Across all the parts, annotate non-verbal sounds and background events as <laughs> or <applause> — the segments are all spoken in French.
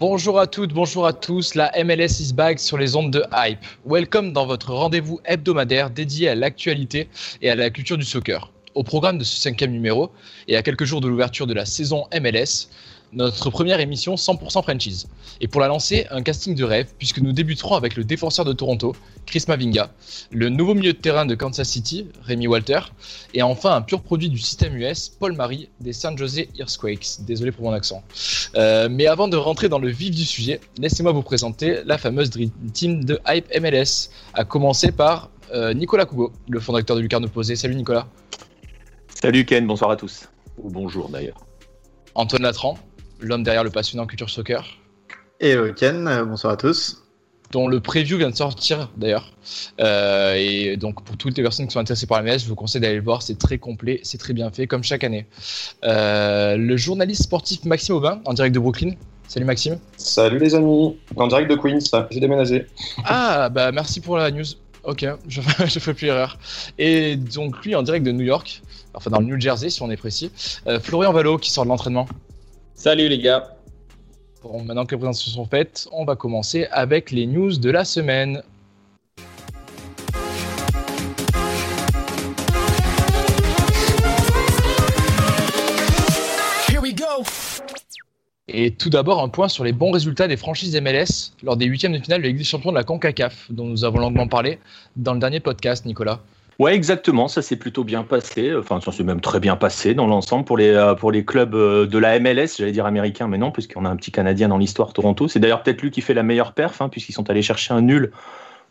Bonjour à toutes, bonjour à tous, la MLS is back sur les ondes de Hype. Welcome dans votre rendez-vous hebdomadaire dédié à l'actualité et à la culture du soccer. Au programme de ce cinquième numéro, et à quelques jours de l'ouverture de la saison MLS, notre première émission 100% franchise. Et pour la lancer, un casting de rêve, puisque nous débuterons avec le défenseur de Toronto, Chris Mavinga, le nouveau milieu de terrain de Kansas City, Rémi Walter, et enfin un pur produit du système US, Paul Marie, des San Jose Earthquakes. Désolé pour mon accent. Euh, mais avant de rentrer dans le vif du sujet, laissez-moi vous présenter la fameuse Dream Team de Hype MLS, à commencer par euh, Nicolas Cougo, le fondateur de Lucarne Opposé. Salut Nicolas. Salut Ken, bonsoir à tous. Ou bonjour d'ailleurs. Antoine Latran, l'homme derrière le passionnant culture soccer, Hello Ken, euh, bonsoir à tous. dont le preview vient de sortir d'ailleurs. Euh, et donc pour toutes les personnes qui sont intéressées par la MLS, je vous conseille d'aller le voir, c'est très complet, c'est très bien fait, comme chaque année. Euh, le journaliste sportif Maxime Aubin, en direct de Brooklyn. Salut Maxime. Salut les amis, en direct de Queens, j'ai déménagé. <laughs> Ah bah merci pour la news. Ok, <laughs> je, je fais plus erreur. Et donc lui en direct de New York, enfin dans le New Jersey si on est précis, euh, Florian Valo qui sort de l'entraînement. Salut les gars. Bon, maintenant que les présentations sont faites, on va commencer avec les news de la semaine. Et tout d'abord, un point sur les bons résultats des franchises MLS lors des huitièmes de finale de Ligue des Champions de la CONCACAF, dont nous avons longuement parlé dans le dernier podcast, Nicolas. Ouais, exactement, ça s'est plutôt bien passé. Enfin, ça s'est même très bien passé dans l'ensemble pour les, euh, pour les clubs euh, de la MLS, j'allais dire américains, mais non, puisqu'on a un petit Canadien dans l'histoire Toronto. C'est d'ailleurs peut-être lui qui fait la meilleure perf, hein, puisqu'ils sont allés chercher un nul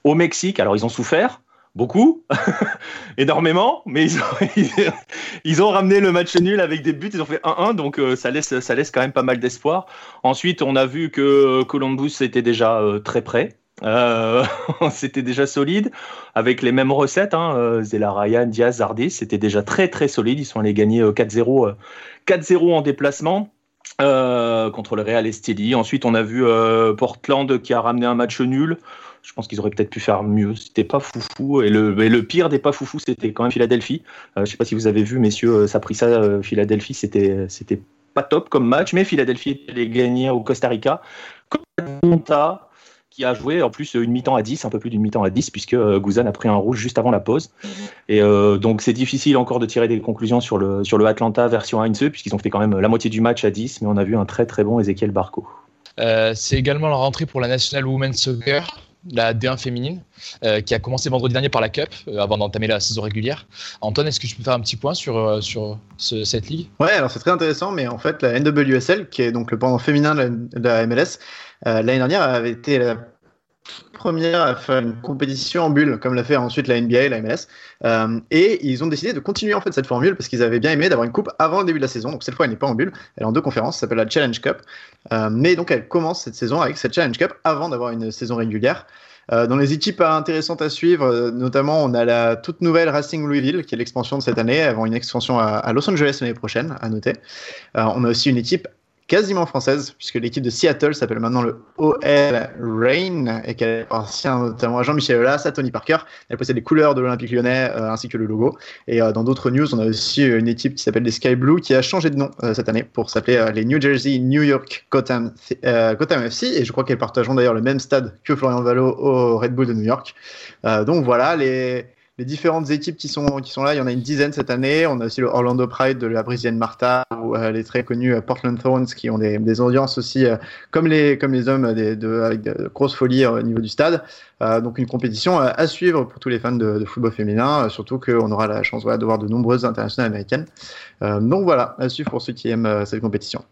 au Mexique. Alors, ils ont souffert, beaucoup, <laughs> énormément, mais ils ont, <laughs> ils ont ramené le match nul avec des buts, ils ont fait 1-1, donc euh, ça, laisse, ça laisse quand même pas mal d'espoir. Ensuite, on a vu que Columbus était déjà très près. Euh, <laughs> c'était déjà solide avec les mêmes recettes. Hein, euh, Zela Ryan, Diaz, Zardis, c'était déjà très très solide. Ils sont allés gagner euh, 4-0 euh, 4-0 en déplacement. contre le Real Esteli. Ensuite, on a vu Portland qui a ramené un match nul. Je pense qu'ils auraient peut-être pu faire mieux. C'était pas foufou. Et le, pire des pas foufou, c'était quand même Philadelphie. Je sais pas si vous avez vu, messieurs, ça a pris ça. Philadelphie, c'était c'était pas top comme match, mais Philadelphie allait gagner au Costa Rica. Atlanta, qui a joué en plus une mi-temps à 10, un peu plus d'une mi-temps à 10, puisque euh, Guzan a pris un rouge juste avant la pause. Et euh, donc c'est difficile encore de tirer des conclusions sur le, sur le Atlanta version Heinze, puisqu'ils ont fait quand même la moitié du match à 10, mais on a vu un très très bon Ezequiel Barco. Euh, c'est également la rentrée pour la National Women's Soccer, la D1 féminine, euh, qui a commencé vendredi dernier par la Cup, euh, avant d'entamer la saison régulière. Antoine, est-ce que tu peux faire un petit point sur, euh, sur ce- cette ligue? Ouais, alors c'est très intéressant, mais en fait, la NWSL, qui est donc le pendant féminin de la, MLS, euh, l'année dernière avait été première à faire une compétition en bulle, comme l'a fait ensuite la NBA et la MLS. Euh, et ils ont décidé de continuer en fait cette formule parce qu'ils avaient bien aimé d'avoir une coupe avant le début de la saison. Donc cette fois, elle n'est pas en bulle, elle est en deux conférences, s'appelle la Challenge Cup. Euh, mais donc elle commence cette saison avec cette Challenge Cup avant d'avoir une saison régulière. Euh, dans les équipes intéressantes à suivre, euh, notamment, on a la toute nouvelle Racing Louisville, qui est l'expansion de cette année, avant une expansion à, à Los Angeles l'année prochaine, à noter. On a aussi une équipe quasiment française, puisque l'équipe de Seattle s'appelle maintenant le OL Reign, et qu'elle appartient notamment à Jean-Michel Aulas, à Tony Parker. Elle possède les couleurs de l'Olympique lyonnais, euh, ainsi que le logo. Et euh, dans d'autres news, on a aussi une équipe qui s'appelle les Sky Blue, qui a changé de nom euh, cette année pour s'appeler euh, les New Jersey New York Gotham, euh, Gotham FC, et je crois qu'elles partageront d'ailleurs le même stade que Florian Valo au Red Bull de New York. Euh, donc voilà, les, les différentes équipes qui sont, qui sont là. Il y en a une dizaine cette année. On a aussi le Orlando Pride de la Brisienne Martha ou euh, les très connus euh, Portland Thorns qui ont des, des audiences aussi, euh, comme, les, comme les hommes, des, de, avec de grosses folies au niveau du stade. donc une compétition à suivre pour tous les fans de, de football féminin, surtout qu'on aura la chance voilà, de voir de nombreuses internationales américaines. donc voilà, à suivre pour ceux qui aiment cette compétition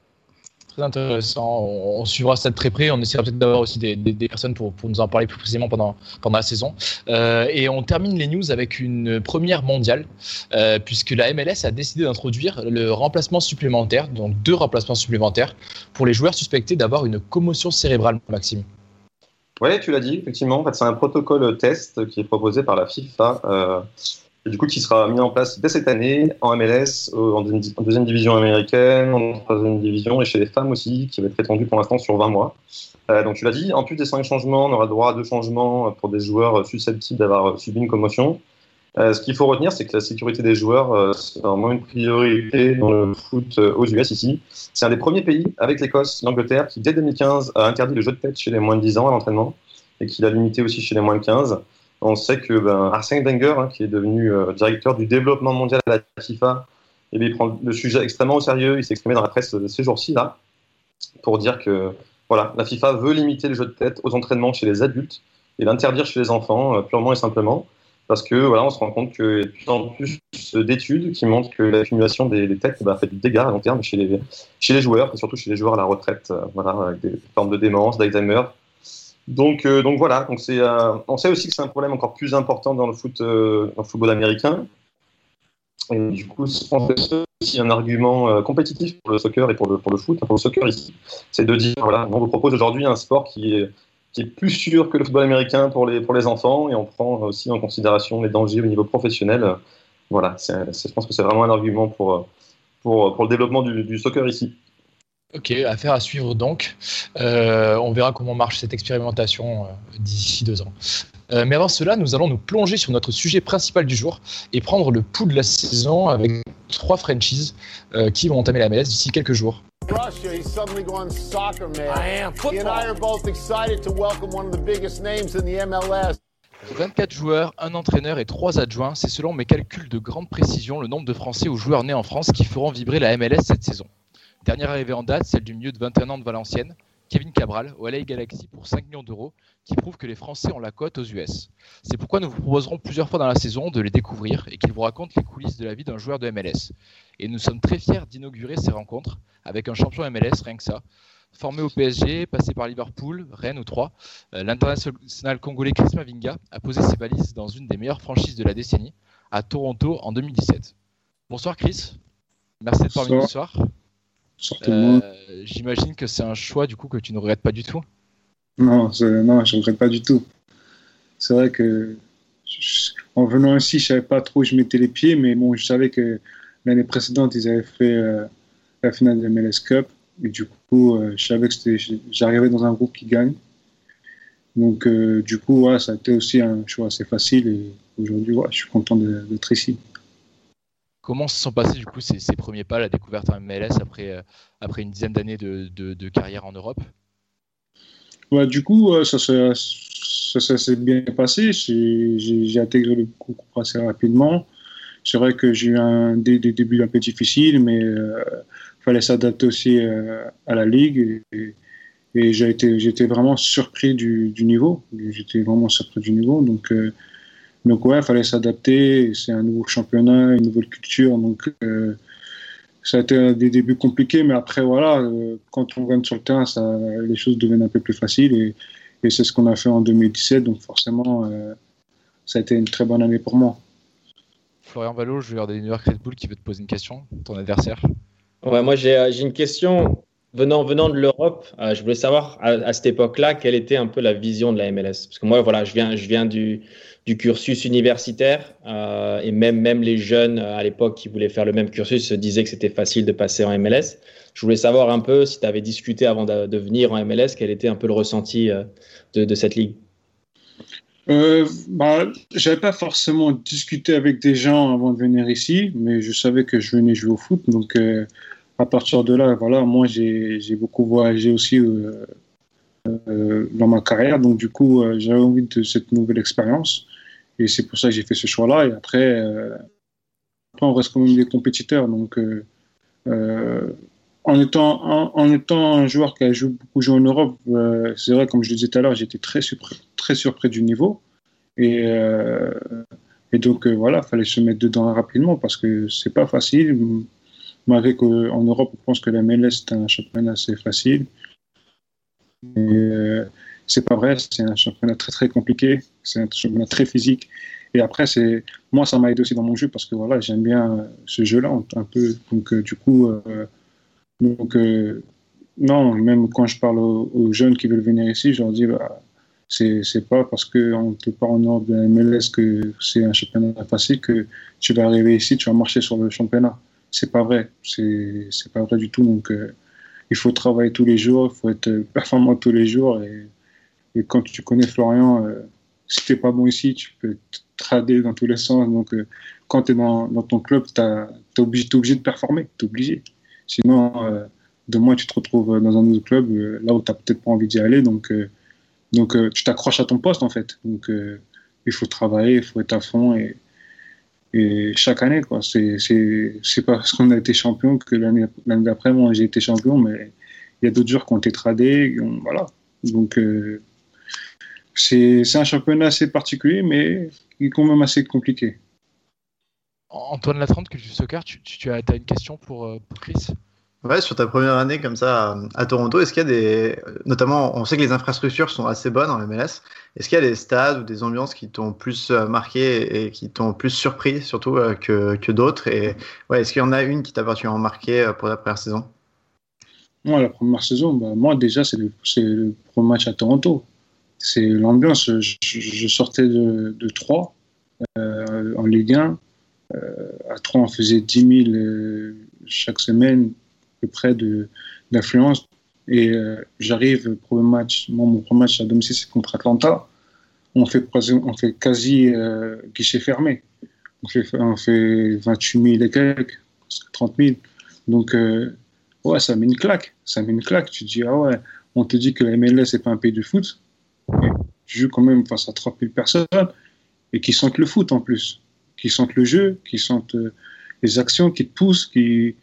intéressant. On, suivra ça de très près. On essaiera peut-être d'avoir aussi des, personnes pour, nous en parler plus précisément pendant, pendant la saison. Euh, et on termine les news avec une première mondiale, euh, puisque la MLS a décidé d'introduire le remplacement supplémentaire, donc deux remplacements supplémentaires, pour les joueurs suspectés d'avoir une commotion cérébrale, Maxime. Oui, tu l'as dit, effectivement. C'est un protocole test qui est proposé par la FIFA. Euh, du coup qui sera mis en place dès cette année en MLS, en, deuxième division américaine, en troisième division et chez les femmes aussi, qui va être étendu pour l'instant sur 20 mois. Euh, donc tu l'as dit, en plus des cinq changements, on aura droit à deux changements pour des joueurs susceptibles d'avoir subi une commotion. Euh, ce qu'il faut retenir, c'est que la sécurité des joueurs, euh, c'est vraiment une priorité dans le foot aux US ici. C'est un des premiers pays, avec l'Écosse, l'Angleterre, qui dès 2015 a interdit le jeu de tête chez les moins de 10 ans à l'entraînement et qui l'a limité aussi chez les moins de 15. On sait que ben, Arsène Wenger, hein, qui est devenu euh, directeur du développement mondial à la FIFA, eh il prend le sujet extrêmement au sérieux. Il s'est exprimé dans la presse ces jours-ci là pour dire que la FIFA veut limiter le jeu de tête aux entraînements chez les adultes et l'interdire chez les enfants, euh, purement et simplement, parce que on se rend compte a de plus en plus d'études qui montrent que l'accumulation des, têtes bah, fait du dégât à long terme chez les, joueurs, et surtout chez les joueurs à la retraite, euh, voilà, avec des formes de démence, d'Alzheimer, donc, euh, donc voilà, donc euh, on sait aussi que c'est un problème encore plus important dans le, foot, euh, dans le football américain. Et du coup, je pense que c'est aussi un argument compétitif pour le soccer et pour le, foot, pour le soccer ici. C'est de dire, voilà, on vous propose aujourd'hui un sport qui est, qui est plus sûr que le football américain pour les, pour les enfants et on prend aussi en considération les dangers au niveau professionnel. Voilà, je pense que c'est vraiment un argument pour, pour, pour le développement du, du soccer ici. Ok, affaire à suivre donc. Euh, on verra comment marche cette expérimentation euh, d'ici deux ans. Euh, mais avant cela, nous allons nous plonger sur notre sujet principal du jour et prendre le pouls de la saison avec trois franchises qui vont entamer la MLS d'ici quelques jours. 24 joueurs, un entraîneur et trois adjoints, c'est selon mes calculs de grande précision le nombre de Français ou joueurs nés en France qui feront vibrer la MLS cette saison. Dernière arrivée en date, celle du milieu de 21 ans de Valenciennes, Kevin Cabral, au LA Galaxy pour 5 millions d'euros, qui prouve que les Français ont la cote aux US. C'est pourquoi nous vous proposerons plusieurs fois dans la saison de les découvrir et qu'ils vous racontent les coulisses de la vie d'un joueur de MLS. Et nous sommes très fiers d'inaugurer ces rencontres avec un champion MLS, rien que ça. Formé au PSG, passé par Liverpool, Rennes ou 3, euh, l'international congolais Chris Mavinga a posé ses valises dans une des meilleures franchises de la décennie, à Toronto en 2017. Bonsoir Chris, merci d'être parmi nous ce soir. Euh, j'imagine que c'est un choix du coup que tu ne regrettes pas du tout. Non, je, non, je ne regrette pas du tout. C'est vrai que en venant ici, je savais pas trop où je mettais les pieds, mais bon, je savais que l'année précédente, ils avaient fait euh, la finale de MLS Cup, et du coup, euh, je savais que j'arrivais dans un groupe qui gagne. Donc, du coup, ça a été aussi un choix assez facile, et aujourd'hui, je suis content d'être ici. Comment se sont passés du coup ces, premiers pas, la découverte en MLS après, euh, après une dizaine d'années de, carrière en Europe? Du coup, euh, ça, s'est bien passé. J'ai intégré le groupe assez rapidement. C'est vrai que j'ai eu un, des, débuts un peu difficiles, mais il euh, fallait s'adapter aussi à la ligue. Et, et j'étais vraiment surpris du, du niveau. J'étais vraiment surpris du niveau. Donc, donc ouais, il fallait s'adapter. C'est un nouveau championnat, une nouvelle culture. Donc euh, ça a été des débuts compliqués, mais après voilà, euh, quand on gagne sur le terrain, ça, les choses deviennent un peu plus faciles. Et, et c'est ce qu'on a fait en 2017. Donc forcément, euh, ça a été une très bonne année pour moi. Florian Valo, joueur des New York Red Bull, qui veut te poser une question, ton adversaire. Ouais, moi j'ai une question. Venant, venant de l'Europe, je voulais savoir à, cette époque-là quelle était un peu la vision de la MLS. Parce que moi, voilà, je viens, je viens du, cursus universitaire. Euh, et même, même les jeunes euh, à l'époque qui voulaient faire le même cursus se disaient que c'était facile de passer en MLS. Je voulais savoir un peu si tu avais discuté avant de, venir en MLS, quel était un peu le ressenti euh, de, cette ligue? Euh, bah, j'avais pas forcément discuté avec des gens avant de venir ici, mais je savais que je venais jouer au foot. Donc, à partir de là, voilà, moi, j'ai beaucoup voyagé aussi dans ma carrière. Donc, du coup, j'avais envie de cette nouvelle expérience. Et c'est pour ça que j'ai fait ce choix-là. Et après, euh, on reste quand même des compétiteurs. Donc, euh, euh, en, étant, en, étant un joueur qui a joué, beaucoup joué en Europe, euh, c'est vrai, comme je le disais tout à l'heure, j'étais très surpris, très surpris du niveau. Et, euh, et donc, voilà, il fallait se mettre dedans rapidement parce que c'est pas facile. Malgré qu'en Europe, on pense que la MLS est un championnat assez facile. Et, c'est pas vrai, c'est un championnat très très compliqué, c'est un championnat très physique. Et après, c'est moi, ça m'a aidé aussi dans mon jeu parce que voilà, j'aime bien ce jeu-là un peu. Donc, euh, du coup, euh, donc, euh, non, même quand je parle aux, jeunes qui veulent venir ici, je leur dis, bah, c'est pas parce qu'on peut pas en Europe de la MLS que c'est un championnat facile que tu vas arriver ici, tu vas marcher sur le championnat. C'est pas vrai, c'est pas vrai du tout. Donc, il faut travailler tous les jours, il faut être performant tous les jours et quand tu connais Florian, euh, si tu n'es pas bon ici, tu peux te trader dans tous les sens. Donc, euh, quand tu es dans, dans, ton club, tu es obligé, obligé, de performer. Tu obligé. Sinon, euh, demain, tu te retrouves dans un autre club, euh, là où tu peut-être pas envie d'y aller. Donc, euh, donc tu t'accroches à ton poste, en fait. Donc, il faut travailler, il faut être à fond. Et, et chaque année, quoi. C'est, parce qu'on a été champion que l'année, d'après, moi, j'ai été champion, mais il y a d'autres joueurs qui ont été tradés. Voilà. Donc, c'est un championnat assez particulier, mais qui est quand même assez compliqué. Antoine Latrante, Culture Soccer, tu, tu as, as, une question pour, euh, pour Chris? Ouais, sur ta première année comme ça à, Toronto, est-ce qu'il y a des. Notamment, on sait que les infrastructures sont assez bonnes en MLS. Est-ce qu'il y a des stades ou des ambiances qui t'ont plus euh, marqué et qui t'ont plus surpris, surtout euh, que, que d'autres? Et ouais, est-ce qu'il y en a une qui t'a particulièrement marqué pour la première saison? Moi, la première saison, bah, moi déjà, c'est le, le premier match à Toronto c'est l'ambiance. Je, sortais de, de 3 euh, en Ligue 1. Euh, à 3, on faisait 10 000 euh, chaque semaine, peu près d'influence. Et euh, j'arrive, premier match, mon premier match à domicile, c'est contre Atlanta. On fait, on fait quasi euh, guichet fermé. On fait, on fait 28 000 et quelques, 30 000. Donc, ouais, ça met une claque. Ça met une claque. Tu dis, ah ouais, on te dit que la MLS, c'est pas un pays de foot tu joues quand même face à 30 000 personnes et qui sentent le foot en plus, qui sentent le jeu, qui sentent euh, les actions, qui te poussent, qui...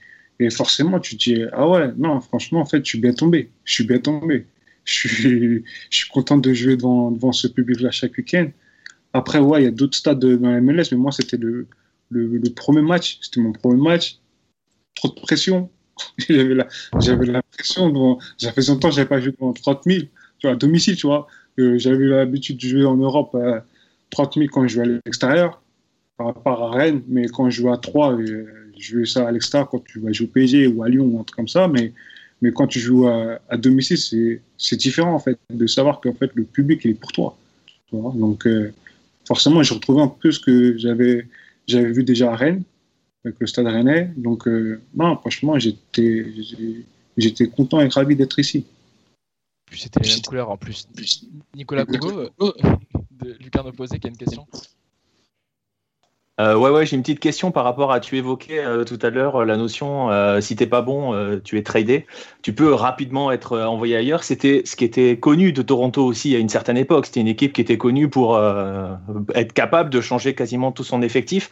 et forcément tu dis ah ouais non franchement en fait je suis bien tombé, je suis bien tombé, je suis, <laughs> je suis content de jouer devant, devant ce public-là chaque week-end. Après ouais il y a d'autres stades dans la MLS mais moi c'était le, le, premier match, c'était mon premier match, trop de pression, <laughs> j'avais la, j'avais la pression devant, ça fait longtemps que j'avais pas joué devant 30 000 tu vois, à domicile tu vois. Euh, J'avais l'habitude de jouer en Europe euh, 30 000 quand je jouais à l'extérieur, par rapport à Rennes, mais quand je jouais à 3, euh, je jouais ça à l'extérieur quand tu vas jouer au PSG ou à Lyon ou un truc comme ça, mais, mais quand tu joues à, à domicile, c'est différent en fait, de savoir qu'en fait le public il est pour toi. Tu vois Donc euh, forcément, j'ai retrouvé un peu ce que j'avais vu déjà à Rennes, avec le stade rennais. Donc euh, non, franchement, j'étais content et ravi d'être ici c'était les mêmes couleurs en plus. Nicolas Cougo, de Lucarne Opposé, qui a une question. Euh, ouais, ouais, j'ai une petite question par rapport à. Tu évoquais euh, tout à l'heure euh, la notion euh, si t'es pas bon, tu es tradé. Tu peux rapidement être envoyé ailleurs. C'était ce qui était connu de Toronto aussi à une certaine époque. C'était une équipe qui était connue pour être capable de changer quasiment tout son effectif.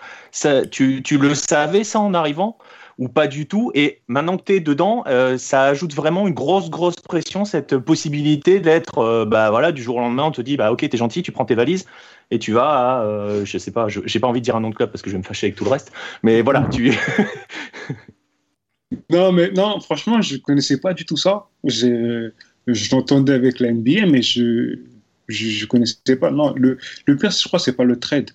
Tu, tu le savais ça en arrivant ou pas du tout? Et maintenant que tu es dedans, ça ajoute vraiment une grosse, grosse pression, cette possibilité d'être, bah voilà, du jour au lendemain, on te dit, bah ok, t'es gentil, tu prends tes valises et tu vas à, euh, je sais pas, j'ai pas envie de dire un nom de club parce que je vais me fâcher avec tout le reste, mais voilà, tu. <laughs> non, mais non, franchement, je connaissais pas du tout ça. Je l'entendais avec la NBA, mais je, je, connaissais pas. Non, le, le pire, je crois, c'est pas le trade.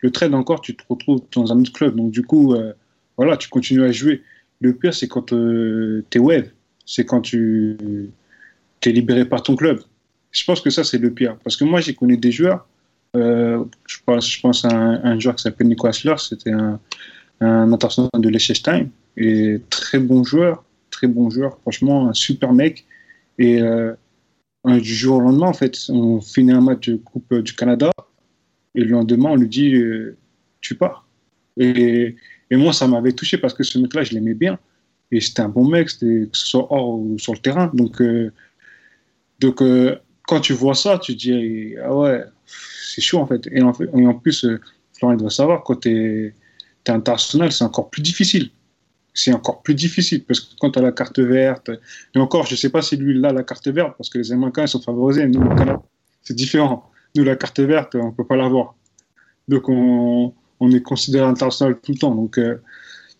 Le trade encore, tu te retrouves dans un autre club, donc du coup. Euh, voilà, tu continues à jouer. Le pire, c'est quand euh, tu es web, c'est quand tu es libéré par ton club. Je pense que ça, c'est le pire. Parce que moi, j'ai connu des joueurs, euh, je, pense, à un, joueur qui s'appelle Nicolas Lars, c'était un, un international de Liechtenstein, et très bon joueur, très bon joueur, franchement, un super mec. Et euh, du jour au lendemain, en fait, on finit un match de Coupe du Canada, et le lendemain, on lui dit, euh, tu pars. Et, moi, ça m'avait touché parce que ce mec-là, je l'aimais bien. Et c'était un bon mec, que ce soit hors ou sur le terrain. Donc, donc quand tu vois ça, tu te dis, ah ouais, c'est chaud en fait. Et en, plus, euh, doit savoir, quand tu es, international, c'est encore plus difficile. C'est encore plus difficile parce que quand tu as la carte verte, et encore, je ne sais pas si lui, là, la carte verte, parce que les Américains, ils sont favorisés. Nous, c'est différent. Nous, la carte verte, on ne peut pas l'avoir. Donc, on, on, est considéré international tout le temps. Donc, euh,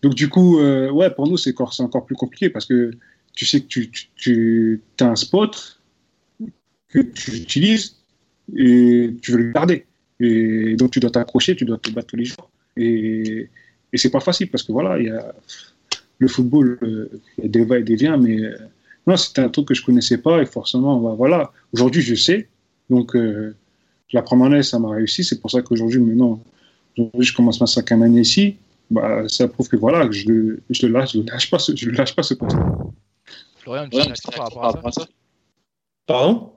donc du coup, euh, ouais, pour nous, c'est encore, encore plus compliqué parce que tu sais que tu, tu, tu as un spot que tu utilises et tu veux le garder. Et donc tu dois t'accrocher, tu dois te battre tous les jours. Et, et c'est pas facile parce que voilà, il y a le football, euh, il y a des va et des viens, mais euh, non, c'était un truc que je connaissais pas et forcément, bah, voilà. Aujourd'hui, je sais. Donc euh, la première année, ça m'a réussi. C'est pour ça qu'aujourd'hui, maintenant, aujourd'hui, je commence ma cinquième année ici. Bah, ça prouve que voilà, que je, je le lâche, je le lâche pas, ce, je le lâche pas ce poste. Florian, une petite par rapport à ça? Pardon?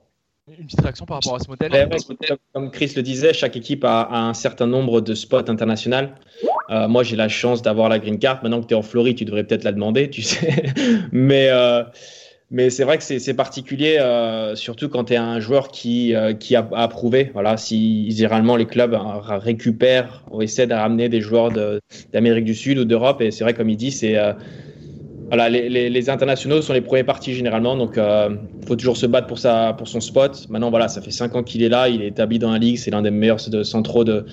Une petite réaction par rapport à ce modèle comme- Chris le disait, chaque équipe a, un certain nombre de spots internationaux. Euh, moi, j'ai la chance d'avoir la green card. Maintenant que tu es en Floride, tu devrais peut-être la demander, tu sais. <laughs> mais euh, mais c'est vrai que c'est particulier, euh, surtout quand tu es un joueur qui, qui a approuvé. Voilà, si généralement les clubs euh, récupèrent ou essaient de ramener des joueurs d'Amérique du Sud ou d'Europe. Et c'est vrai, comme il dit, c'est voilà, les, internationaux sont les premiers partis généralement, donc il faut toujours se battre pour, sa, pour son spot. Maintenant, voilà, ça fait 5 ans qu'il est là, il est établi dans la ligue, c'est l'un des meilleurs centraux de,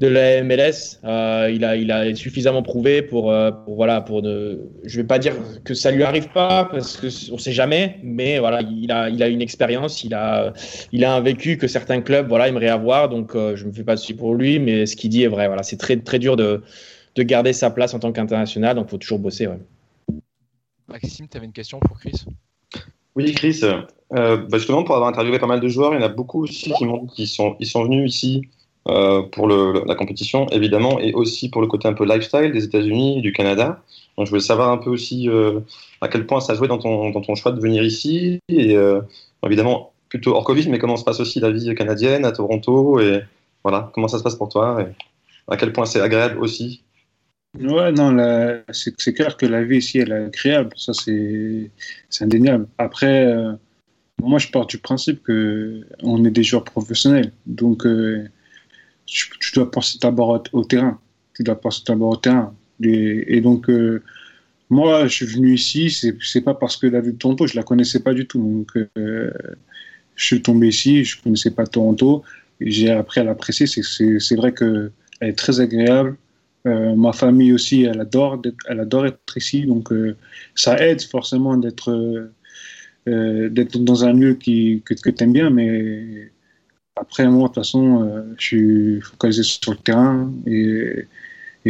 de la MLS. Euh, il, a, il a suffisamment prouvé pour, euh, pour voilà, pour ne, je vais pas dire que ça lui arrive pas parce que on sait jamais, mais voilà, il a, il a une expérience, il a, il a un vécu que certains clubs, voilà, aimeraient avoir, donc euh, je me fais pas de soucis pour lui, mais ce qu'il dit est vrai. Voilà, c'est très, très dur de, de garder sa place en tant qu'international, donc il faut toujours bosser. Maxime, tu avais une question pour Chris? Oui, Chris. Euh, bah, justement, pour avoir interviewé pas mal de joueurs, il y en a beaucoup aussi qui qu'ils sont, venus ici euh, pour la compétition, évidemment, et aussi pour le côté un peu lifestyle des États-Unis, du Canada. Donc, je voulais savoir un peu aussi euh, à quel point ça jouait dans ton, dans ton choix de venir ici, et évidemment, plutôt hors Covid, mais comment se passe aussi la vie canadienne à Toronto, et voilà, comment ça se passe pour toi, et à quel point c'est agréable aussi. Ouais, non, c'est clair que la vie ici, elle est agréable. Ça, c'est indéniable. Après, euh, moi, je pars du principe que on est des joueurs professionnels. Donc, euh, tu, dois penser d'abord au, terrain. Tu dois penser d'abord au terrain. Et, donc, euh, moi, je suis venu ici, c'est pas parce que la ville de Toronto, je la connaissais pas du tout. Donc, je suis tombé ici, je connaissais pas Toronto. J'ai appris à l'apprécier. C'est- vrai que elle est très agréable. Euh, ma famille aussi, elle adore, elle adore être ici, donc euh, ça aide forcément d'être euh, d'être dans un lieu qui, que, que tu aimes bien, mais après, moi, de toute façon, je suis focalisé sur le terrain et,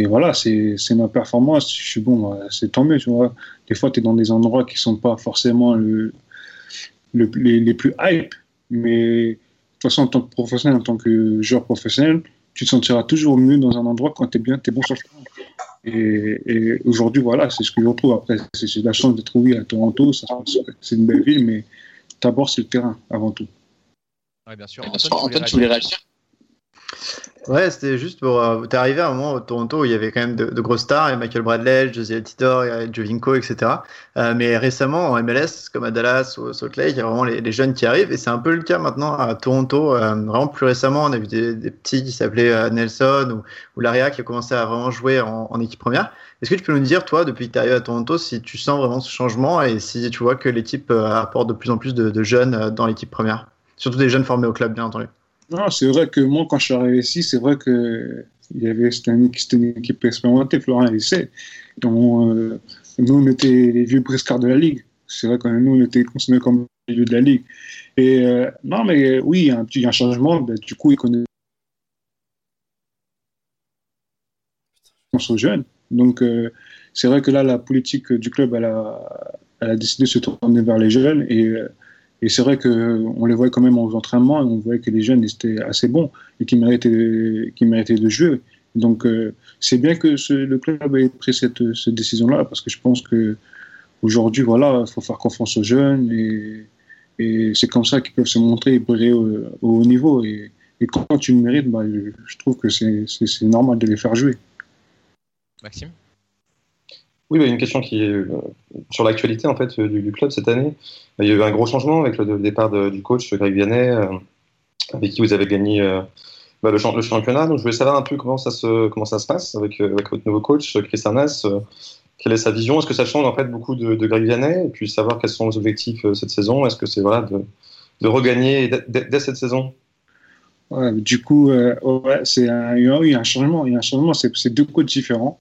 voilà, c'est ma performance. Je suis bon, bah, c'est tant mieux, tu vois. Des fois, tu es dans des endroits qui sont pas forcément le, le- les, les plus hype, mais de toute façon, en tant que professionnel, en tant que joueur professionnel, tu te sentiras toujours mieux dans un endroit quand tu es bien, tu es bon sur le terrain. Et, et aujourd'hui, voilà, c'est ce que je retrouve. Après, c'est- j'ai la chance d'être, oui, à Toronto, c'est une belle ville, mais d'abord, c'est le terrain avant tout. Oui, bien sûr. Antoine, tu voulais Antoine, tu voulais réagir? réagir? Ouais, c'était juste pour. Euh, T'es arrivé à un moment au Toronto où il y avait quand même de, de grosses stars, et Michael Bradley, José Altidore, et Jovinko, etc. Euh, mais récemment, en MLS, comme à Dallas ou au Salt Lake, il y a vraiment les, les jeunes qui arrivent, et c'est un peu le cas maintenant à Toronto. Euh, vraiment plus récemment, on a vu des, des petits qui s'appelaient euh, Nelson ou, ou Laria qui a commencé à vraiment jouer en, en équipe première. Est-ce que tu peux nous dire, toi, depuis que tu arrivé à Toronto, si tu sens vraiment ce changement et si tu vois que l'équipe euh, apporte de plus en plus de, de jeunes euh, dans l'équipe première? Surtout des jeunes formés au club, bien entendu. Non, c'est vrai que moi, quand je suis arrivé ici, c'est vrai que il y avait c'était une, équipe expérimentée, Florent il le sait. Donc, euh, nous, on était les vieux briscards de la ligue. C'est vrai que nous, on était considérés comme les vieux de la ligue. Et euh, non, mais oui, il y a un petit un changement. Ben, du coup, ils connaissent aux jeunes. Donc, euh, c'est vrai que là, la politique du club, elle a, a décidé de se tourner vers les jeunes. Et, euh, et c'est vrai qu'on les voyait quand même aux entraînements, on voyait que les jeunes étaient assez bons et qui méritaient, qui méritaient de jouer. Donc, euh, c'est bien que le club ait pris cette, cette décision-là, parce que je pense que aujourd'hui, voilà, il faut faire confiance aux jeunes et, c'est comme ça qu'ils peuvent se montrer et briller au, au haut niveau. Et, quand tu le mérites, bah, je, je trouve que c'est normal de les faire jouer. Maxime? Oui, une question qui est sur l'actualité en fait du, club cette année. Il y a eu un gros changement avec le, départ du coach Greg Vianney, avec qui vous avez gagné bah, le, championnat. Donc je voulais savoir un peu comment ça se, comment ça se passe avec, votre nouveau coach Chris Arnas. quelle est sa vision? Est-ce que ça change en fait beaucoup de, de Greg Vianney? Et puis savoir quels sont les objectifs cette saison Est-ce que c'est voilà, de, regagner dès cette saison? Du coup, euh, c'est il y a eu un changement. Il y a un changement. C'est deux coachs différents.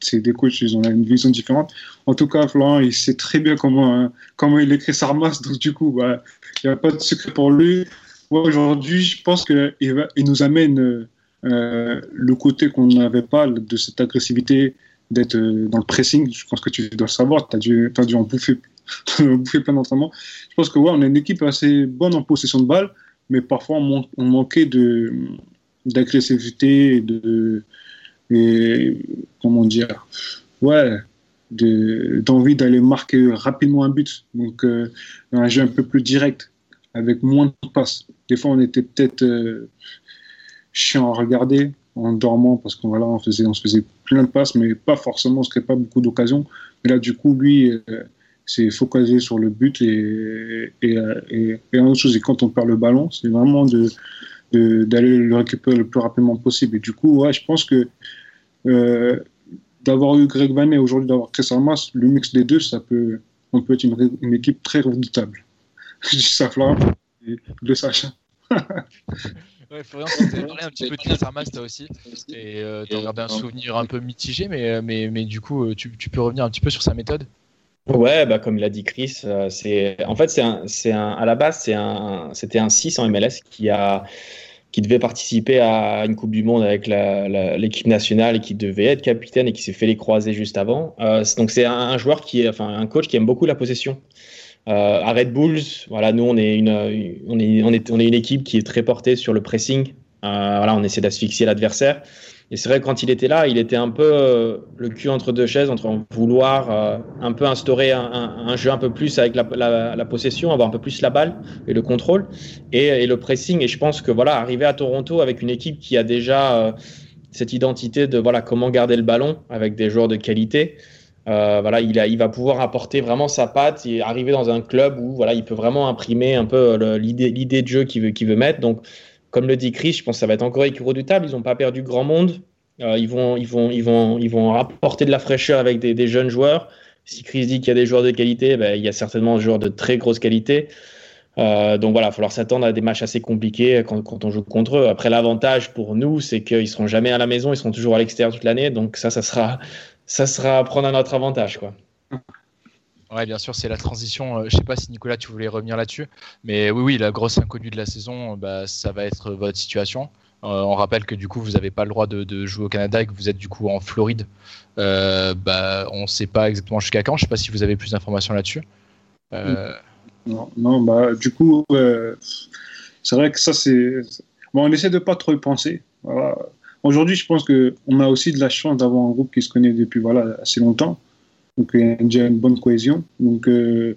C'est des coachs, ils ont une vision différente. En tout cas, Florent, il sait très bien comment, hein, comment il écrit Sarmas. Donc, du coup, bah, il n'y a pas de secret pour lui. Aujourd'hui, je pense qu'il il nous amène euh, le côté qu'on n'avait pas de cette agressivité, d'être euh, dans le pressing. Je pense que tu dois le savoir. Tu as dû, as dû en bouffer, <laughs> bouffer plein d'entraînements. Je pense que ouais, on a une équipe assez bonne en possession de balle mais parfois on, manquait d'agressivité de et comment dire ouais d'envie d'aller marquer rapidement un but. Donc euh, un jeu un peu plus direct avec moins de passes. Des fois on était peut-être euh, chiant à regarder en dormant parce qu'on voilà, on faisait on se faisait plein de passes mais pas forcément on se crée pas beaucoup d'occasions. Mais là du coup lui euh, c'est focaliser sur le but et, et, et, et autre chose, et quand on perd le ballon, c'est vraiment de, d'aller le récupérer le plus rapidement possible. Et du coup, ouais, je pense que euh, d'avoir eu Greg Vanet aujourd'hui, d'avoir Chris Almas, le mix des deux, ça peut, on peut être une, une équipe très redoutable. <laughs> je dis ça, Florent, le sache. <laughs> Ouais, Florian, tu avais parlé un petit peu de Chris Armas, toi aussi. Et euh, tu as gardé un souvenir un peu mitigé, mais, mais, mais du coup, tu, tu, peux revenir un petit peu sur sa méthode? Ouais, bah comme l'a dit Chris, euh, c'est en fait c'est un, c'est un, à la base c'est un, c'était un 6 en MLS qui a qui devait participer à une Coupe du Monde avec l'équipe nationale et qui devait être capitaine et qui s'est fait les croiser juste avant. Euh, donc c'est un, joueur qui est, enfin un coach qui aime beaucoup la possession. Euh, à Red Bulls, voilà, nous on est une, on est, on est, on est une équipe qui est très portée sur le pressing. Euh, voilà, on essaie d'asphyxier l'adversaire. Et c'est vrai que quand il était là, il était un peu euh, le cul entre deux chaises, entre vouloir euh, un peu instaurer un, jeu un peu plus avec la, possession, avoir un peu plus la balle et le contrôle, et, le pressing. Et je pense que voilà, arriver à Toronto avec une équipe qui a déjà euh, cette identité de voilà comment garder le ballon avec des joueurs de qualité. voilà, il, a, il va pouvoir apporter vraiment sa patte et arriver dans un club où voilà, il peut vraiment imprimer un peu l'idée de jeu qu'il veut, qu'il veut mettre. Comme le dit Chris, je pense que ça va être encore redoutable. Ils n'ont pas perdu grand monde. Euh, ils, vont, ils, vont, ils, vont, ils vont apporter de la fraîcheur avec des, jeunes joueurs. Si Chris dit qu'il y a des joueurs de qualité, ben, il y a certainement des joueurs de très grosse qualité. Euh, donc voilà, il va falloir s'attendre à des matchs assez compliqués quand, on joue contre eux. Après, l'avantage pour nous, c'est qu'ils seront jamais à la maison, ils seront toujours à l'extérieur toute l'année. Donc ça, ça sera, ça sera à prendre à notre avantage. Quoi. Ouais, bien sûr, c'est la transition. Euh, je sais pas si Nicolas, tu voulais revenir là-dessus, mais oui, oui, la grosse inconnue de la saison, bah, ça va être votre situation. Euh, on rappelle que du coup, vous n'avez pas le droit de, jouer au Canada et que vous êtes du coup en Floride. Euh, bah, on ne sait pas exactement jusqu'à quand. Je ne sais pas si vous avez plus d'informations là-dessus. Non, non, bah, du coup, c'est vrai que ça, c'est. Bon, on essaie de pas trop y penser. Aujourd'hui, je pense qu'on a aussi de la chance d'avoir un groupe qui se connaît depuis voilà, assez longtemps. Donc il y a déjà une bonne cohésion. Donc euh,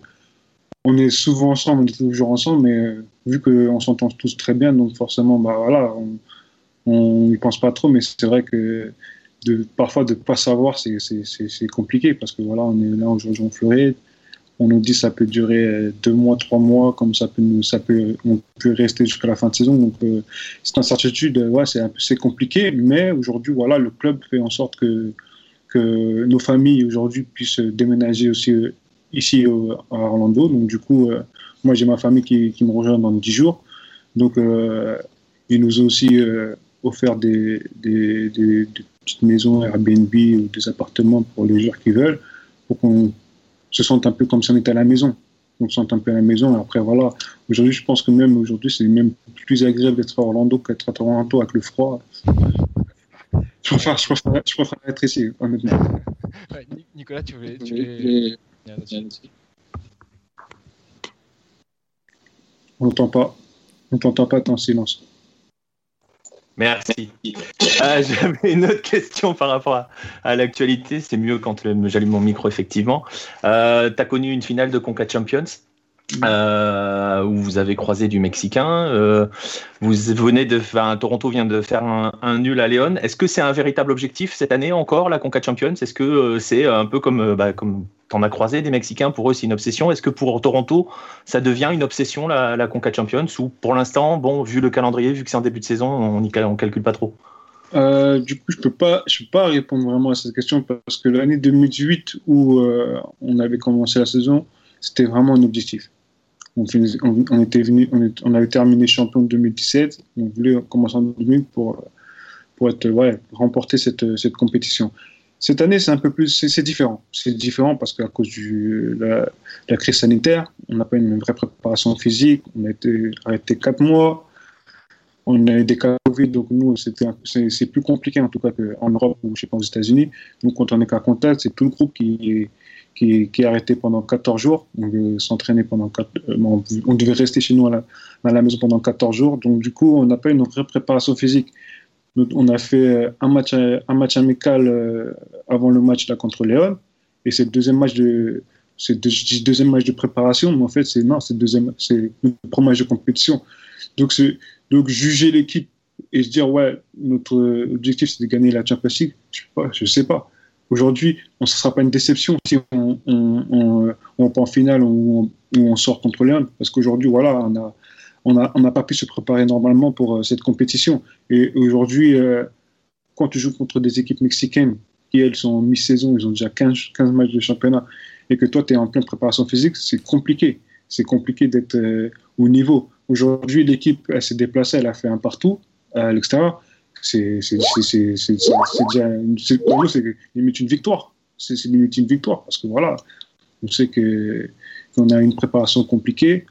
on est souvent ensemble, on est toujours ensemble, mais euh, vu qu'on s'entend tous très bien, donc forcément, bah voilà, on n'y pense pas trop, mais c'est vrai que parfois de ne pas savoir, c'est compliqué parce que voilà, on est là aujourd'hui en Floride, on nous dit ça peut durer euh, deux mois, trois mois, comme ça peut, ça peut, on peut rester jusqu'à la fin de saison. Donc c'est une incertitude, ouais, c'est compliqué, mais aujourd'hui, voilà, le club fait en sorte que nos familles aujourd'hui puissent déménager aussi euh, ici à Orlando. Donc du coup, euh, moi j'ai ma famille qui, me rejoint dans 10 jours. Donc euh, ils nous ont aussi offert des, petites maisons Airbnb ou des appartements pour les joueurs qui veulent, pour qu'on se sente un peu comme si on était à la maison. On se sente un peu à la maison. Après, voilà. Aujourd'hui, je pense que même aujourd'hui, c'est même plus agréable d'être à Orlando qu'être à Toronto avec le froid. Je préfère, je, préfère, je préfère, être ici, honnêtement. Ouais, Nicolas, tu voulais. Tu voulais... On n'entend pas. On t'entend pas, en silence. Merci. Euh, J'avais une autre question par rapport à, à l'actualité. C'est mieux quand j'allume mon micro, effectivement. Euh, tu as connu une finale de Conca Champions? Euh, où vous avez croisé du Mexicain. Euh, vous venez de, Toronto vient de faire un, nul à Léon. Est-ce que c'est un véritable objectif cette année encore la Conca Champions? Est-ce que euh, c'est un peu comme, bah, comme t'en as croisé des Mexicains pour eux c'est une obsession? Est-ce que pour Toronto ça devient une obsession la, la Champions? Ou pour l'instant, bon, vu le calendrier, vu que c'est en début de saison, on ne on calcule pas trop? Du coup, je peux peux pas répondre vraiment à cette question parce que l'année 2018 où on avait commencé la saison, c'était vraiment un objectif. On, était venu, on, avait terminé champion en 2017. On voulait commencer en 2000 pour, pour être, ouais, remporter cette, cette compétition. Cette année, c'est un peu plus, c'est différent. C'est différent parce qu'à cause de la, crise sanitaire, on n'a pas une vraie préparation physique. On a été arrêté quatre mois. On a eu des cas Covid, donc nous, c'est plus compliqué en tout cas qu'en Europe ou je sais pas aux États-Unis. Nous, quand on est cas contact, c'est tout le groupe qui qui, est arrêté pendant 14 jours. On devait s'entraîner pendant 4, euh, on devait rester chez nous à la, maison pendant 14 jours. Donc, du coup, on n'a pas une vraie préparation physique. On a fait euh, un match, un match amical euh, avant le match là, contre Léon. Et c'est le deuxième match de, c'est deuxième match de préparation, mais en fait, c'est non, c'est deuxième, c'est le premier match de compétition. Donc, donc juger l'équipe et se dire, ouais, notre objectif, c'est de gagner la Champions League, je sais pas. Je sais pas. Aujourd'hui, on ne sera pas une déception si on, on, on, en finale ou on, sort contre Léon. Parce qu'aujourd'hui, voilà, on n'a pas pu se préparer normalement pour euh, cette compétition. Et aujourd'hui, euh, quand tu joues contre des équipes mexicaines qui, elles, sont en mi-saison, ils ont déjà 15, 15, matchs de championnat, et que toi, tu es en pleine préparation physique, c'est compliqué. C'est compliqué d'être euh, au niveau. Aujourd'hui, l'équipe, elle s'est déplacée, elle a fait un partout à l'extérieur c'est déjà pour nous c'est limite une victoire. C'est limite une victoire parce que voilà on sait que qu'on a une préparation compliquée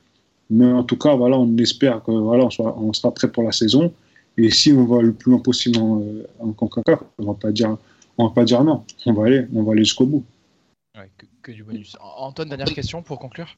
mais en tout cas voilà on espère que voilà on, soit, on sera prêt pour la saison. Et si on va le plus loin possible en, euh, en Concacaf on va pas dire on va pas dire non. On va aller on va aller jusqu'au bout. Ouais, que, du bonus. Antoine dernière question pour conclure?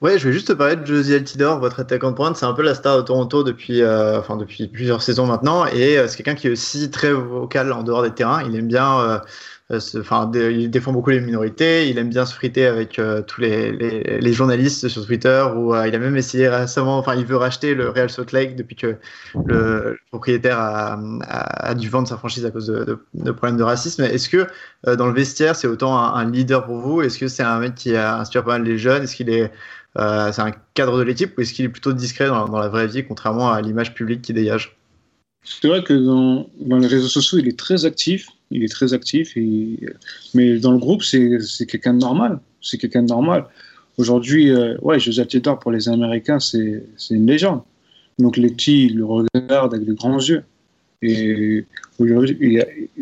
Ouais, je vais juste te parler de Josie Altidore, votre attaquant de pointe. C'est un peu la star de Toronto depuis, euh, enfin, depuis plusieurs saisons maintenant. Et euh, c'est quelqu'un qui est aussi très vocal en dehors des terrains. Il aime bien, euh, enfin, il défend beaucoup les minorités. Il aime bien se friter avec tous les, les, les, journalistes sur Twitter. Ou il a même essayé récemment, enfin, il veut racheter le Real Salt Lake depuis que le propriétaire a, a, dû vendre sa franchise à cause de, de, problèmes de racisme. Est-ce que dans le vestiaire, c'est autant un, un leader pour vous? Est-ce que c'est un mec qui inspire pas mal les jeunes? Est-ce qu'il est euh, c'est un cadre de l'équipe ou est-ce qu'il est plutôt discret dans, la vraie vie, contrairement à l'image publique qui dégage C'est vrai que dans, les réseaux sociaux, il est très actif. Il est très actif. Mais dans le groupe, c'est quelqu'un de normal. C'est quelqu'un de normal. Aujourd'hui, euh, ouais, Joseph Tidor, pour les Américains, c'est une légende. Donc les petits le regardent avec de grands yeux. Et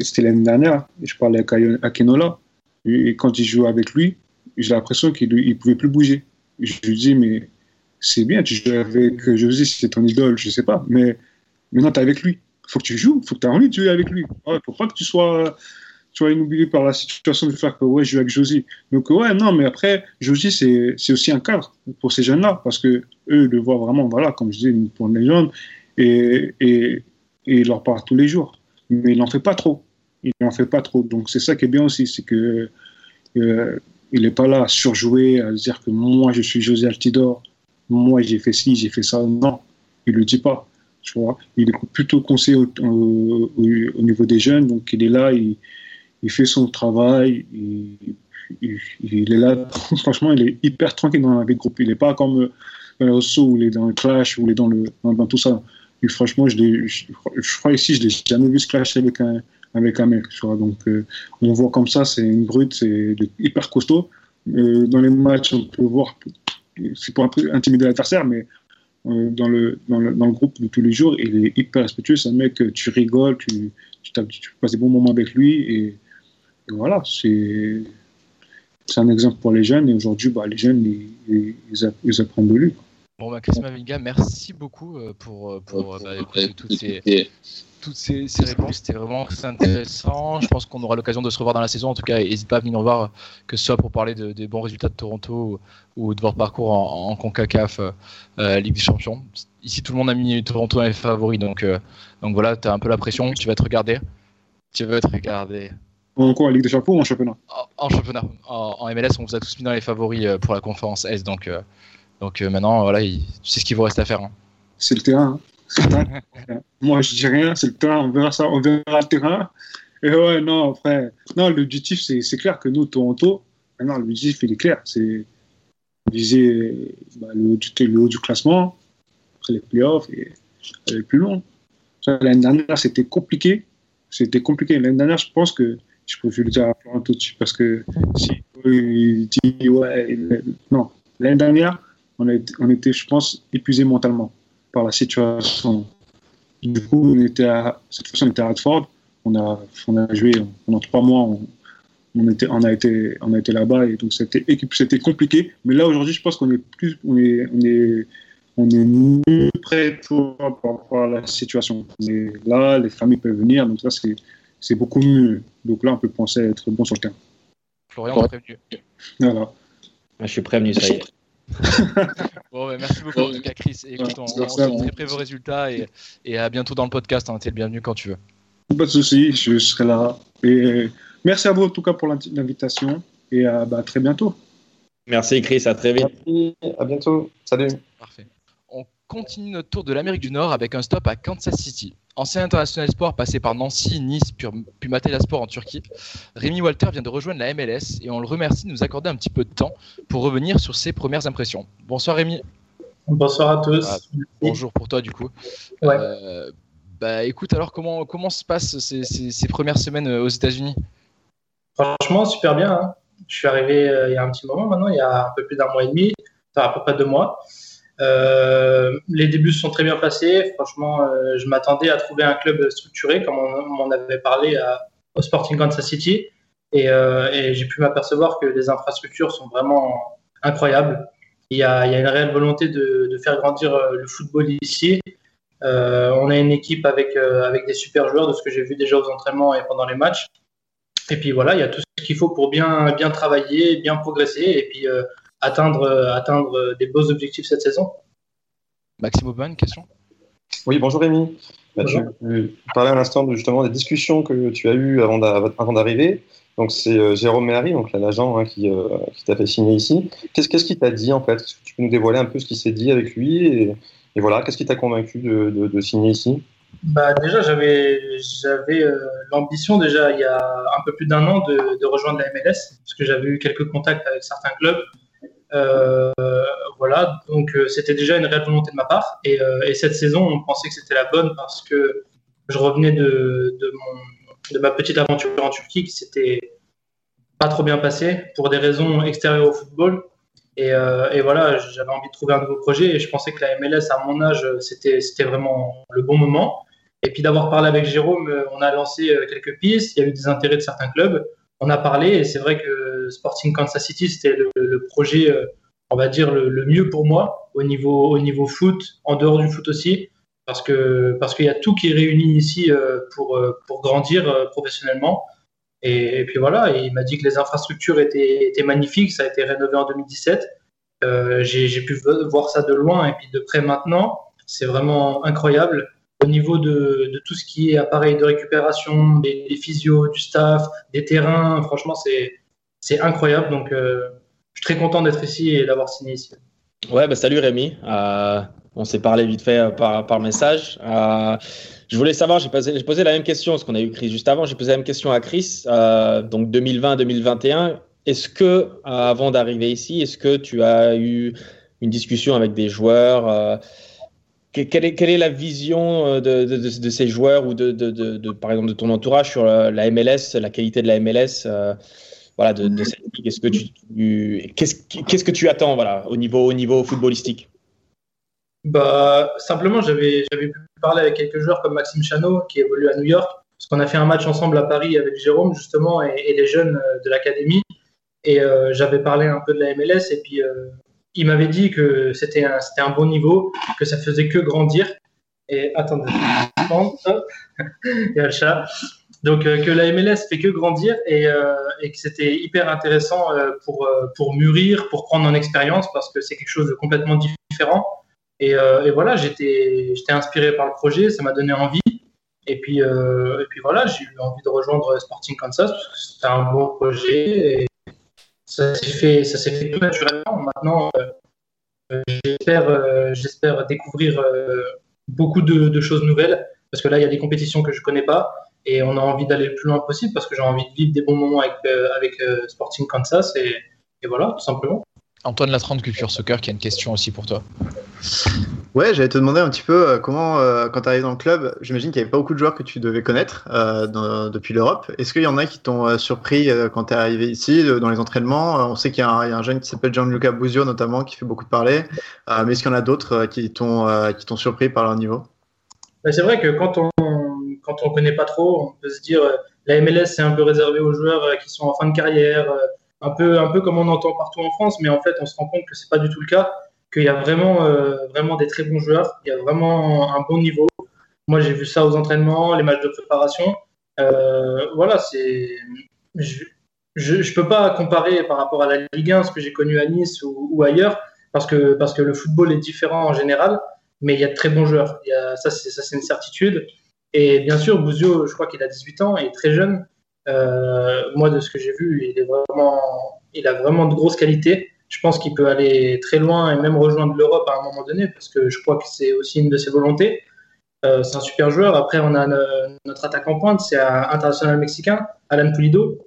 c'était l'année dernière, je parlais à Kenola, et quand il jouait avec lui, j'ai l'impression qu'il ne pouvait plus bouger. Je lui dis, mais c'est bien, tu joues avec José, c'est ton idole, je sais pas, mais maintenant tu es avec lui. Il faut que tu joues, il faut que tu aies envie de jouer avec lui. Il ne faut pas que tu sois, tu sois inoublié par la situation de faire que ouais, je joue avec Josie. Donc, ouais, non, mais après, Josie, c'est aussi un cadre pour ces jeunes-là, parce que eux le voient vraiment, voilà, comme je dis, pour les jeunes, et, et, et leur parle tous les jours. Mais il n'en fait pas trop. Il n'en fait pas trop. Donc, c'est ça qui est bien aussi, c'est que. Euh, il n'est pas là à surjouer, à dire que moi je suis José Altidor, moi j'ai fait ci, j'ai fait ça. Non, il ne le dit pas. Tu vois il est plutôt conseillé au, niveau des jeunes, donc il est là, il, fait son travail, il, est là, <laughs> franchement, il est hyper tranquille dans la vie de groupe. Il n'est pas comme dans le saut où il est dans le clash, où il est dans, le, dans, tout ça. Et franchement, je, je, je, crois ici, je l'ai jamais vu se clasher avec un, avec un mec. Tu vois. Donc, euh, on voit comme ça, c'est une brute, c'est hyper costaud. Euh, dans les matchs, on peut voir, c'est pour intimider l'adversaire, mais euh, dans, le, dans, le, dans, le, groupe de tous les jours, il est hyper respectueux. C'est un mec, tu rigoles, tu, tu, tu, passes des bons moments avec lui. Et, voilà, c'est un exemple pour les jeunes. Et aujourd'hui, bah, les jeunes, ils, ils, apprennent de lui. Bon, bah, Chris Mavinga, merci beaucoup pour, pour, bah, toutes ces toutes ces, réponses. C'était vraiment très intéressant. Je pense qu'on aura l'occasion de se revoir dans la saison. En tout cas, n'hésite pas à venir nous voir, que ce soit pour parler des bons résultats de Toronto ou, de votre parcours en, CONCACAF euh, Ligue des Champions. Ici, tout le monde a mis Toronto dans les favoris. Donc, euh, donc voilà, tu as un peu la pression. Tu vas te regarder. Tu vas te regarder. En quoi, en Ligue des Champions ou en championnat? En, championnat. En, en, MLS, on vous a tous mis dans les favoris euh, pour la conférence S. Donc, euh, donc euh, maintenant, voilà, il, tu sais ce qu'il vous reste à faire. Hein. C'est le terrain. Hein. <laughs> Moi, je dis rien, c'est le terrain. On verra ça, on verra le terrain. Et ouais, non, après, non, l'objectif, c'est clair que nous, Toronto, maintenant, l'objectif, il est clair. C'est viser bah, le, haut du, le haut du classement, après les playoffs et aller plus loin. L'année dernière, c'était compliqué. C'était compliqué. L'année dernière, je pense que je peux le dire à Florent tout de suite parce que si il dit ouais, non, l'année dernière, on, a on était, je pense, épuisé mentalement par la situation. Du coup, on était à, cette fois, on était à Radford. On a, on a joué pendant trois mois. On, on, était, on a été, on a été là-bas et donc c'était, c'était compliqué. Mais là, aujourd'hui, je pense qu'on est plus, on est, on est, on est mieux prêt pour, par rapport à la situation. Mais là, les familles peuvent venir, donc ça, c'est, c'est beaucoup mieux. Donc là, on peut penser être bon sur le terrain. Florian, ouais. prévenu. Voilà. Je suis prévenu, ça y est. bon, ouais, merci beaucoup en tout cas, Chris. Et écoute, on, on se très près vos résultats et, et, à bientôt dans le podcast. Hein. Tu es le bienvenu quand tu veux. Pas de souci, je serai là. Et merci à vous en tout cas pour l'invitation et à bah, très bientôt. Merci Chris, à très vite. Merci, à bientôt. Salut. Parfait. On continue notre tour de l'Amérique du Nord avec un stop à Kansas City. Ancien international sport passé par Nancy, Nice, puis, Sport en Turquie, Rémi Walter vient de rejoindre la MLS et on le remercie de nous accorder un petit peu de temps pour revenir sur ses premières impressions. Bonsoir Rémi. Bonsoir à tous. Ah, bonjour pour toi du coup. Ouais. Euh, bah écoute, alors comment, comment se passent ces, ces, ces premières semaines aux États-Unis? Franchement, super bien. Hein. Je suis arrivé euh, il y a un petit moment maintenant, il y a un peu plus d'un mois et demi, à peu près deux mois. Euh, les débuts se sont très bien passés. Franchement, euh, je m'attendais à trouver un club structuré, comme on m'en avait parlé au Sporting Kansas City. Et, euh, et j'ai pu m'apercevoir que les infrastructures sont vraiment incroyables. Il y a, une réelle volonté de, faire grandir le football ici. On a une équipe avec, avec des super joueurs, de ce que j'ai vu déjà aux entraînements et pendant les matchs. Et puis voilà, il y a tout ce qu'il faut pour bien, bien travailler, bien progresser. Et puis atteindre, atteindre des beaux objectifs cette saison? Maxime Aubin, une question? Oui, bonjour Rémi. Bah, bonjour. Tu, tu, parlais à l'instant justement des discussions que tu as eues avant d'arriver. Donc c'est euh, Jérôme Méhari, donc l'agent hein, qui, euh, qui t'a fait signer ici. Qu'est-ce qu'est-ce qu'il t'a dit en fait? Est-ce que tu peux nous dévoiler un peu ce qui s'est dit avec lui et, et voilà, qu'est-ce qui t'a convaincu de, de, de, signer ici? Bah, déjà, j'avais j'avais euh, l'ambition déjà il y a un peu plus d'un an de, de, rejoindre la MLS parce que j'avais eu quelques contacts avec certains clubs euh, voilà, donc euh, c'était déjà une réelle volonté de ma part. Et, euh, et cette saison, on pensait que c'était la bonne parce que je revenais de, ma petite aventure en Turquie qui s'était pas trop bien passée pour des raisons extérieures au football. Et, euh, voilà, j'avais envie de trouver un nouveau projet et je pensais que la MLS à mon âge, c'était vraiment le bon moment. Et puis d'avoir parlé avec Jérôme, on a lancé quelques pistes, il y a eu des intérêts de certains clubs on a parlé et c'est vrai que Sporting Kansas City, c'était le, projet, euh, on va dire, le, mieux pour moi au niveau, au niveau foot, en dehors du foot aussi, parce que parce qu'il y a tout qui est réuni ici euh, pour, euh, pour grandir professionnellement. Et, puis voilà, il m'a dit que les infrastructures étaient, étaient magnifiques, ça a été rénové en 2017. Euh, J'ai pu voir ça de loin et puis de près maintenant. C'est vraiment incroyable au niveau de, tout ce qui est appareil de récupération, des, physios, du staff, des terrains. Franchement, c'est incroyable. Donc, euh, je suis très content d'être ici et d'avoir signé ici. Ouais, bah, salut Rémi. Euh, on s'est parlé vite fait euh, par, par message. Je voulais savoir, j'ai posé, posé, la même question, parce qu'on a eu Chris juste avant, j'ai posé la même question à Chris. Donc 2020-2021, est-ce que, avant d'arriver ici, est-ce que tu as eu une discussion avec des joueurs quelle est, la vision euh, de, ces joueurs ou de, par exemple de ton entourage sur la MLS, la qualité de la MLS euh, voilà, de, cette ligue qu'est-ce, que tu attends voilà, au niveau, au niveau footballistique? Bah, Simplement, j'avais, j'avais pu parler avec quelques joueurs comme Maxime Chano qui évolue à New York, parce qu'on a fait un match ensemble à Paris avec Jérôme justement et, les jeunes euh, de l'académie. Et euh, j'avais parlé un peu de la MLS et puis euh, il m'avait dit que c'était un, bon niveau, que ça faisait que grandir. Et attendez, <laughs> il y a le chat. Donc euh, que la MLS fait que grandir et, euh, et que c'était hyper intéressant euh, pour, mûrir, pour prendre en expérience parce que c'est quelque chose de complètement différent. Et, voilà, j'étais, inspiré par le projet, ça m'a donné envie. Et puis, voilà, j'ai eu envie de rejoindre Sporting Kansas parce que c'était un bon projet et ça s'est fait, ça s'est fait tout naturellement. Maintenant, euh, j'espère, euh, j'espère découvrir euh, beaucoup de, choses nouvelles parce que là, il y a des compétitions que je connais pas et on a envie d'aller le plus loin possible parce que j'ai envie de vivre des bons moments avec, euh, avec euh, Sporting Kansas et, et voilà, tout simplement. Antoine Latrande, Culture Soccer, qui a une question aussi pour toi. Ouais, j'allais te demander un petit peu euh, comment, euh, quand tu arrives dans le club, j'imagine qu'il n'y avait pas beaucoup de joueurs que tu devais connaître euh, depuis l'Europe. Est-ce qu'il y en a qui t'ont surpris quand tu es arrivé ici, dans les entraînements? On sait qu'il y, a un jeune qui s'appelle Gianluca Buzio notamment, qui fait beaucoup de parler. Mais est-ce qu'il y en a d'autres qui t'ont t'ont surpris par leur niveau? Ben, c'est vrai que quand on quand on connaît pas trop, on peut se dire la MLS c'est un peu réservé aux joueurs qui sont en fin de carrière, un peu un peu comme on entend partout en France, mais en fait on se rend compte que c'est pas du tout le cas, qu'il y a vraiment euh, vraiment des très bons joueurs, il y a vraiment un bon niveau. Moi j'ai vu ça aux entraînements, les matchs de préparation. Euh, voilà, c'est je, je peux pas comparer par rapport à la Ligue 1 ce que j'ai connu à Nice ou, ailleurs parce que parce que le football est différent en général mais il y a de très bons joueurs. Il y ça, c'est, une certitude. Et bien sûr, Bouzio, je crois qu'il a 18 ans, il est très jeune. Euh, moi, de ce que j'ai vu, il a vraiment de grosses qualités. Je pense qu'il peut aller très loin et même rejoindre l'Europe à un moment donné, parce que je crois que c'est aussi une de ses volontés. Euh, c'est un super joueur. Après, on a ne- notre attaquant pointe, c'est un international mexicain, Alan Pulido.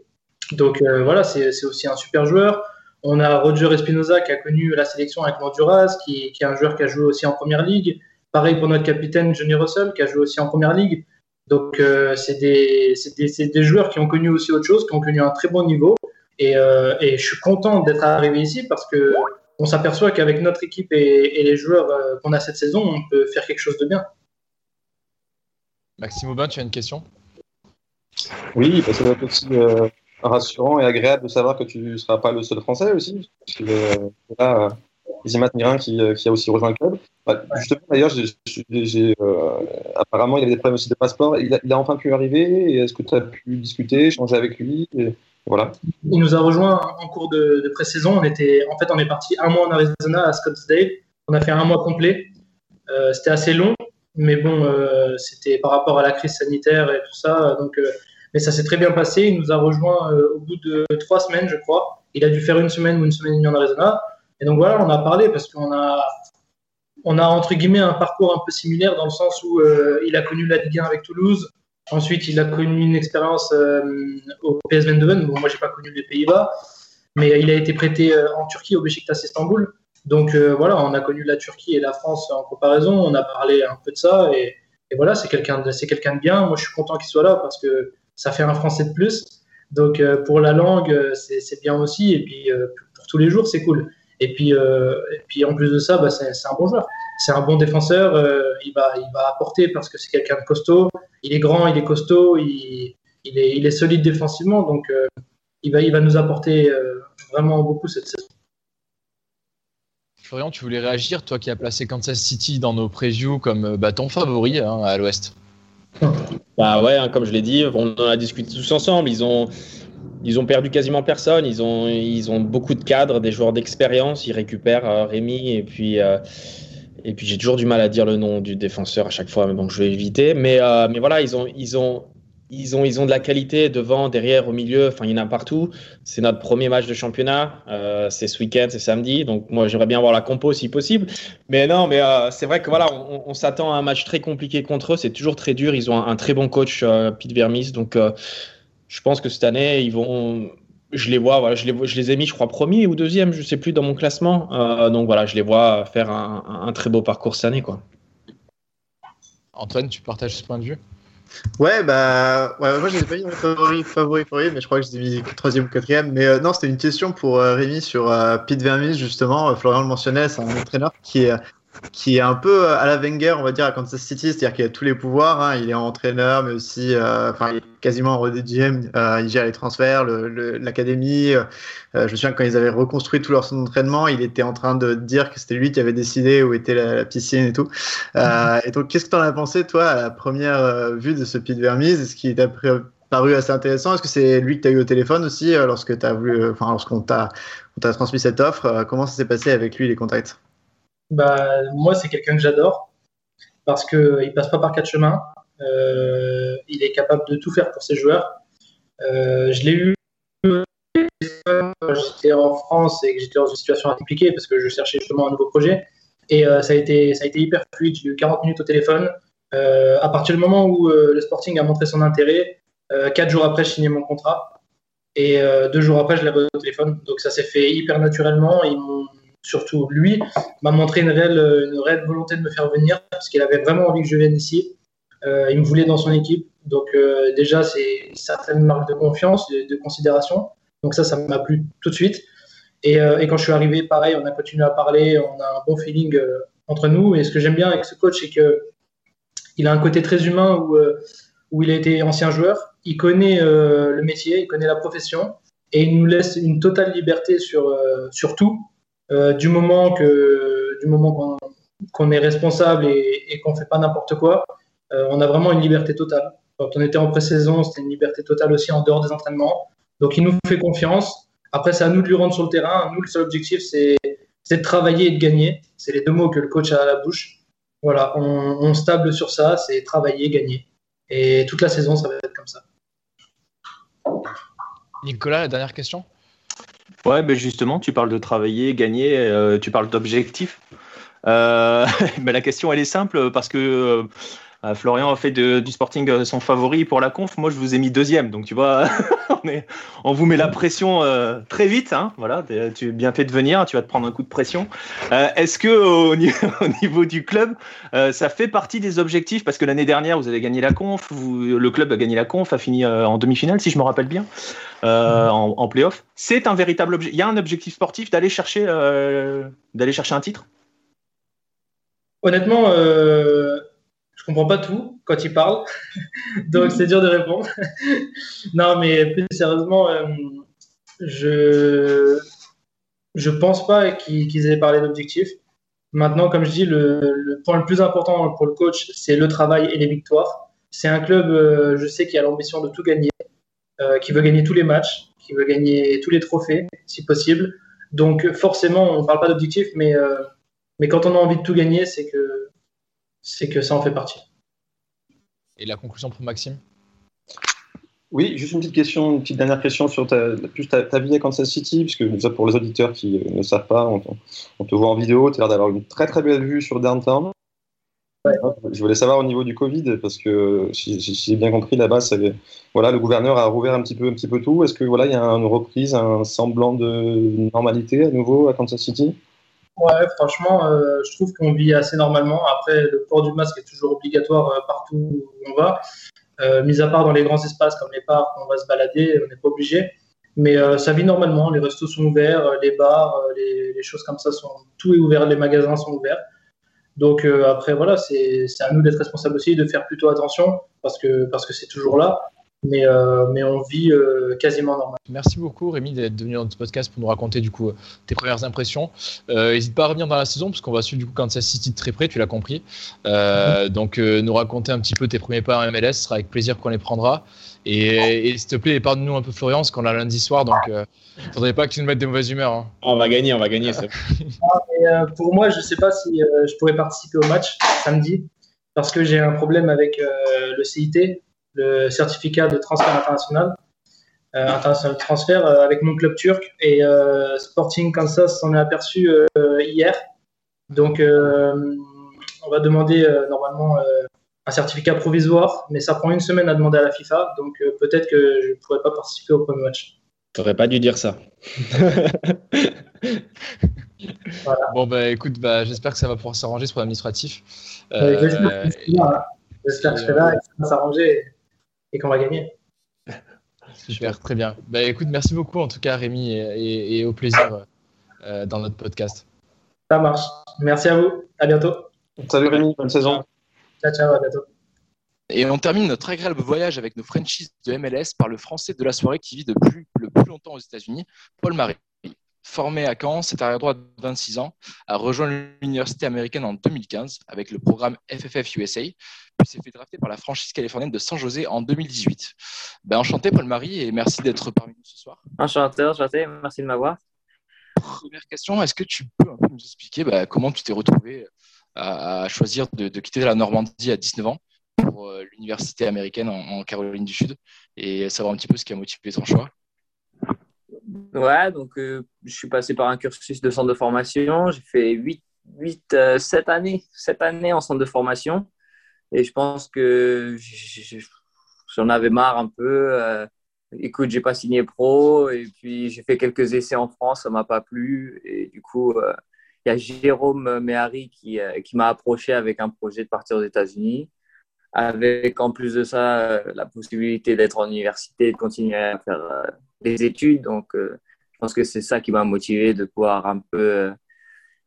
Donc euh, voilà, c'est, aussi un super joueur. On a Roger Espinoza qui a connu la sélection avec Honduras, qui, est un joueur qui a joué aussi en première ligue. Pareil pour notre capitaine Johnny Russell, qui a joué aussi en première ligue. Donc, euh, c'est des joueurs qui ont connu aussi autre chose, qui ont connu un très bon niveau. Et, euh, et je suis content d'être arrivé ici parce que on s'aperçoit qu'avec notre équipe et, et les joueurs euh, qu'on a cette saison, on peut faire quelque chose de bien. Maxime Aubin, tu as une question? Oui, bah, ça doit être aussi euh, rassurant et agréable de savoir que tu ne seras pas le seul Français aussi. Parce que euh, là, Izimat Mirin qui, qui a aussi rejoint le club. Bah, justement, d'ailleurs, euh, apparemment, il avait des problèmes aussi de passeport. Il a, il a enfin pu arriver. Et Est-ce que tu as pu discuter, échanger avec lui? et Il nous a rejoint en cours de, de pré-saison. On était, en fait, on est parti un mois en Arizona à Scottsdale. On a fait un mois complet. Euh, c'était assez long, mais bon, euh, c'était par rapport à la crise sanitaire et tout ça. Donc, euh, mais ça s'est très bien passé. Il nous a rejoint au bout de trois semaines, je crois. Il a dû faire une semaine ou une semaine et demie en Arizona. Et donc voilà, on a parlé parce qu'on a, on a entre guillemets un parcours un peu similaire dans le sens où il a connu la Ligue 1 avec Toulouse. Ensuite, il a connu une expérience euh, au PSV Eindhoven. Bon, moi, j'ai pas connu les Pays-Bas, mais il a été prêté euh, en Turquie au Beşiktaş Istanbul. Donc euh, voilà, on a connu la Turquie et la France en comparaison. On a parlé un peu de ça et, voilà, c'est quelqu'un de, bien. Moi, je suis content qu'il soit là parce que ça fait un Français de plus. Donc pour la langue, c'est bien aussi. Et puis pour tous les jours, c'est cool. Et puis, en plus de ça, bah, c'est un bon joueur. C'est un bon défenseur. euh, il, va, il va apporter parce que c'est quelqu'un de costaud. Il est grand, il est costaud, il, il, est, il est solide défensivement. Donc euh, il, va, il va nous apporter euh, vraiment beaucoup cette saison. Florian, tu voulais réagir, toi qui as placé Kansas City dans nos previews comme bah, ton favori hein, à l'ouest. Bah ouais, hein, comme je l'ai dit, on en a discuté tous ensemble. Ils ont, ils ont perdu quasiment personne. Ils ont, ils ont beaucoup de cadres, des joueurs d'expérience. Ils récupèrent euh, Rémi et puis, euh, et puis j'ai toujours du mal à dire le nom du défenseur à chaque fois, mais bon, je vais éviter. Mais, euh, mais voilà, ils ont, ils ont, ils ont, ils ont de la qualité devant, derrière, au milieu. Enfin, il y en a partout. C'est notre premier match de championnat. Euh, c'est ce week-end, c'est samedi. Donc moi, j'aimerais bien voir la compo si possible. Mais non, mais euh, c'est vrai que voilà, on, s'attend à un match très compliqué contre eux. C'est toujours très dur. Ils ont un, un très bon coach, euh, Pete Vermis. Donc euh, je pense que cette année, ils vont. Je les vois, voilà, je les, je les ai mis, je crois, premier ou deuxième, je sais plus dans mon classement. Euh, donc voilà, je les vois faire un, très beau parcours cette année, quoi. Antoine, tu partages ce point de vue? Ouais, bah, ouais, moi, j'ai pas mis mon favori, favori, favori, mais je crois que je l'ai mis troisième ou quatrième. Mais euh, non, c'était une question pour euh, Rémi sur euh, Pete Vermis, justement. Euh, Florian le mentionnait, c'est un entraîneur qui est, qui est un peu euh, à la Wenger, on va dire, à Kansas City, c'est-à-dire qu'il a tous les pouvoirs. hein. Il est entraîneur, mais aussi, euh, enfin, il est quasiment en GM. Euh, il gère les transferts, le- le- l'académie. Euh, je me souviens que quand ils avaient reconstruit tout leur centre d'entraînement, il était en train de dire que c'était lui qui avait décidé où était la, la piscine et tout. <laughs> Et donc, qu'est-ce que tu en as pensé, toi, à la première vue de ce Pete Vermis Est-ce qu'il t'a paru assez intéressant? Est-ce que c'est lui que tu as eu au téléphone aussi lorsque tu as voulu, enfin, lorsqu'on t'a, transmis cette offre? Comment ça s'est passé avec lui, les contacts? Bah, moi, c'est quelqu'un que j'adore parce qu'il passe pas par quatre chemins. Euh, il est capable de tout faire pour ses joueurs. Euh, je l'ai eu quand j'étais en France et que j'étais dans une situation compliquée parce que je cherchais justement un nouveau projet. Et euh, ça, a été, ça a été hyper fluide. J'ai eu 40 minutes au téléphone. Euh, à partir du moment où euh, le Sporting a montré son intérêt, euh, quatre jours après, je signais mon contrat. Et euh, deux jours après, je reçu au téléphone. Donc ça s'est fait hyper naturellement. Ils m'ont surtout lui m'a montré une réelle, volonté de me faire venir parce qu'il avait vraiment envie que je vienne ici. Euh, il me voulait dans son équipe. Donc euh, déjà, c'est une certaine marque de confiance, de, de considération. Donc ça, ça m'a plu tout de suite. Et, euh, quand je suis arrivé, pareil, on a continué à parler, on a un bon feeling entre nous. Et ce que j'aime bien avec ce coach, c'est que il a un côté très humain où, où il a été ancien joueur, il connaît le métier, il connaît la profession, et il nous laisse une totale liberté sur, sur tout, du moment que du moment qu'on est responsable et, qu'on fait pas n'importe quoi. on a vraiment une liberté totale. Quand on était en pré-saison, c'était une liberté totale aussi en dehors des entraînements. Donc il nous fait confiance. Après, c'est à nous de lui rendre sur le terrain. Nous, le seul objectif, c'est de travailler et de gagner. C'est les deux mots que le coach a à la bouche. Voilà, on, on stable sur ça, c'est travailler, gagner. Et toute la saison, ça va être comme ça. Nicolas, la dernière question? Ouais, ben justement, tu parles de travailler, gagner, euh, tu parles d'objectifs. Euh, <laughs> la question, elle est simple parce que euh, Florian a fait du Sporting son favori pour la conf. Moi, je vous ai mis deuxième, donc tu vois, <laughs> on, vous met la pression euh, très vite. Hein, voilà, tu es bien fait de venir, tu vas te prendre un coup de pression. Euh, Est-ce que au, <laughs> au, niveau du club, euh, ça fait partie des objectifs? Parce que l'année dernière, vous avez gagné la conf, le club a gagné la conf, a fini euh, en demi-finale, si je me rappelle bien, euh, en, en playoff. C'est un véritable objectif. Il y a un objectif sportif d'aller chercher, euh, d'aller chercher un titre? Honnêtement. Je comprends pas tout quand il parle, <laughs> donc c'est dur de répondre. <laughs> non, mais plus sérieusement, euh, je je pense pas qu'ils qu aient parlé d'objectifs. Maintenant, comme je dis, le, point le plus important pour le coach, c'est le travail et les victoires. C'est un club, euh, je sais, qui a l'ambition de tout gagner, euh, qui veut gagner tous les matchs, qui veut gagner tous les trophées, si possible. Donc, forcément, on ne parle pas d'objectifs, mais, euh, mais quand on a envie de tout gagner, c'est que c'est que ça en fait partie. Et la conclusion pour Maxime? Oui, juste une petite question, une petite dernière question sur ta, plus ta, ta vie à Kansas City, puisque pour les auditeurs qui ne savent pas, on, on te voit en vidéo, tu as l'air d'avoir une très très belle vue sur downtown. Ouais. Je voulais savoir au niveau du Covid, parce que si, si j'ai bien compris, là-bas, voilà, le gouverneur a rouvert un petit peu, un petit peu tout. Est-ce que voilà, il y a une reprise, un semblant de normalité à nouveau à Kansas City? Ouais, franchement, euh, je trouve qu'on vit assez normalement. Après, le port du masque est toujours obligatoire euh, partout où on va. Euh, mis à part dans les grands espaces comme les parcs, on va se balader, on n'est pas obligé. Mais ça vit normalement. Les restos sont ouverts, les bars, les, les, choses comme ça sont. Tout est ouvert, les magasins sont ouverts. Donc après, voilà, c'est à nous d'être responsables aussi, de faire plutôt attention parce que parce que c'est toujours là mais, euh, mais on vit euh, quasiment normal. Merci beaucoup Rémi d'être venu dans notre podcast pour nous raconter du coup tes premières impressions. N'hésite euh, pas à revenir dans la saison parce qu'on va suivre du coup Kansas City de très près, tu l'as compris. Mm-hmm. Donc nous raconter un petit peu tes premiers pas en MLS, ce sera avec plaisir qu'on les prendra. Et, et s'il te plaît, épargne-nous un peu Florian, parce qu'on a lundi soir, donc il ne faudrait pas que tu nous mettes de mauvaise humeur. Hein. On va gagner, on va gagner. Ça. <laughs> ah, pour moi, je ne sais pas si je pourrais participer au match samedi, parce que j'ai un problème avec le CIT, le certificat de transfert international, euh, international de transfert euh, avec mon club turc et euh, Sporting Kansas s'en est aperçu hier. Donc on va demander normalement un certificat provisoire, mais ça prend une semaine à demander à la FIFA, donc peut-être que je ne pourrais pas participer au premier match. Tu n'aurais pas dû dire ça. <laughs> voilà. Bon, bah écoute, bah, j'espère que ça va pouvoir s'arranger ce problème administratif. Euh, j'espère que je serai là et que ça va s'arranger et qu'on va gagner. <laughs> Super, très bien. Bah, écoute, merci beaucoup en tout cas Rémi et, et, et au plaisir euh, dans notre podcast. Ça marche. Merci à vous. À bientôt. Salut Rémi, bonne saison. Ciao, ciao, à bientôt. Et on termine notre agréable voyage avec nos franchises de MLS par le français de la soirée qui vit depuis le plus longtemps aux États-Unis, Paul Marie. Formé à Caen, cet arrière-droit de 26 ans a rejoint l'université américaine en 2015 avec le programme FFF USA, puis s'est fait drafter par la franchise californienne de San José en 2018. Ben, enchanté Paul-Marie et merci d'être parmi nous ce soir. Enchanté, enchanté, merci de m'avoir. Première question, est-ce que tu peux un peu nous expliquer ben, comment tu t'es retrouvé à, à choisir de, de, quitter la Normandie à 19 ans pour euh, l'université américaine en, Caroline du Sud et savoir un petit peu ce qui a motivé ton choix? Ouais, donc je suis passé par un cursus de centre de formation. J'ai fait 8, 8 7 années, 7 années en centre de formation. Et je pense que j'en avais marre un peu écoute, j'ai pas signé pro et puis j'ai fait quelques essais en France, ça m'a pas plu et du coup, euh, il y a Jérôme Méhari qui, euh, qui m'a approché avec un projet de partir aux États-Unis, avec en plus de ça euh, la possibilité d'être en université, de continuer à faire des études. Donc, je pense que c'est ça qui m'a motivé de pouvoir un peu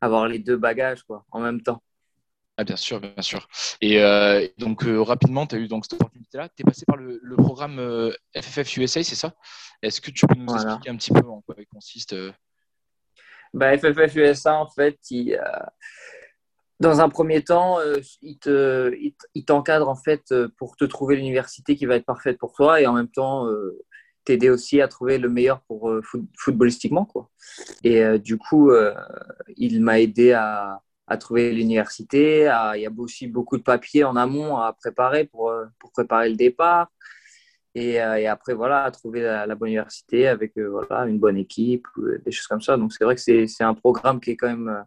avoir les deux bagages quoi, en même temps. Ah, bien sûr, bien sûr. Et euh, donc, euh, rapidement, tu as eu donc, cette opportunité-là. Tu es passé par le, programme FFF euh, USA, c'est ça? Est-ce que tu peux nous expliquer un petit peu en quoi il consiste bah, FFF USA, en fait, dans un premier temps, il, te, t'encadre en fait, pour te trouver l'université qui va être parfaite pour toi et en même temps t'aider aussi à trouver le meilleur pour footballistiquement. Quoi. Et du coup, il m'a aidé à trouver l'université. Il y a aussi beaucoup de papiers en amont à préparer pour, euh, pour préparer le départ. Et, euh, après, voilà, à trouver la, bonne université avec euh, voilà, une bonne équipe, des choses comme ça. Donc, c'est vrai que c'est un programme qui est quand même.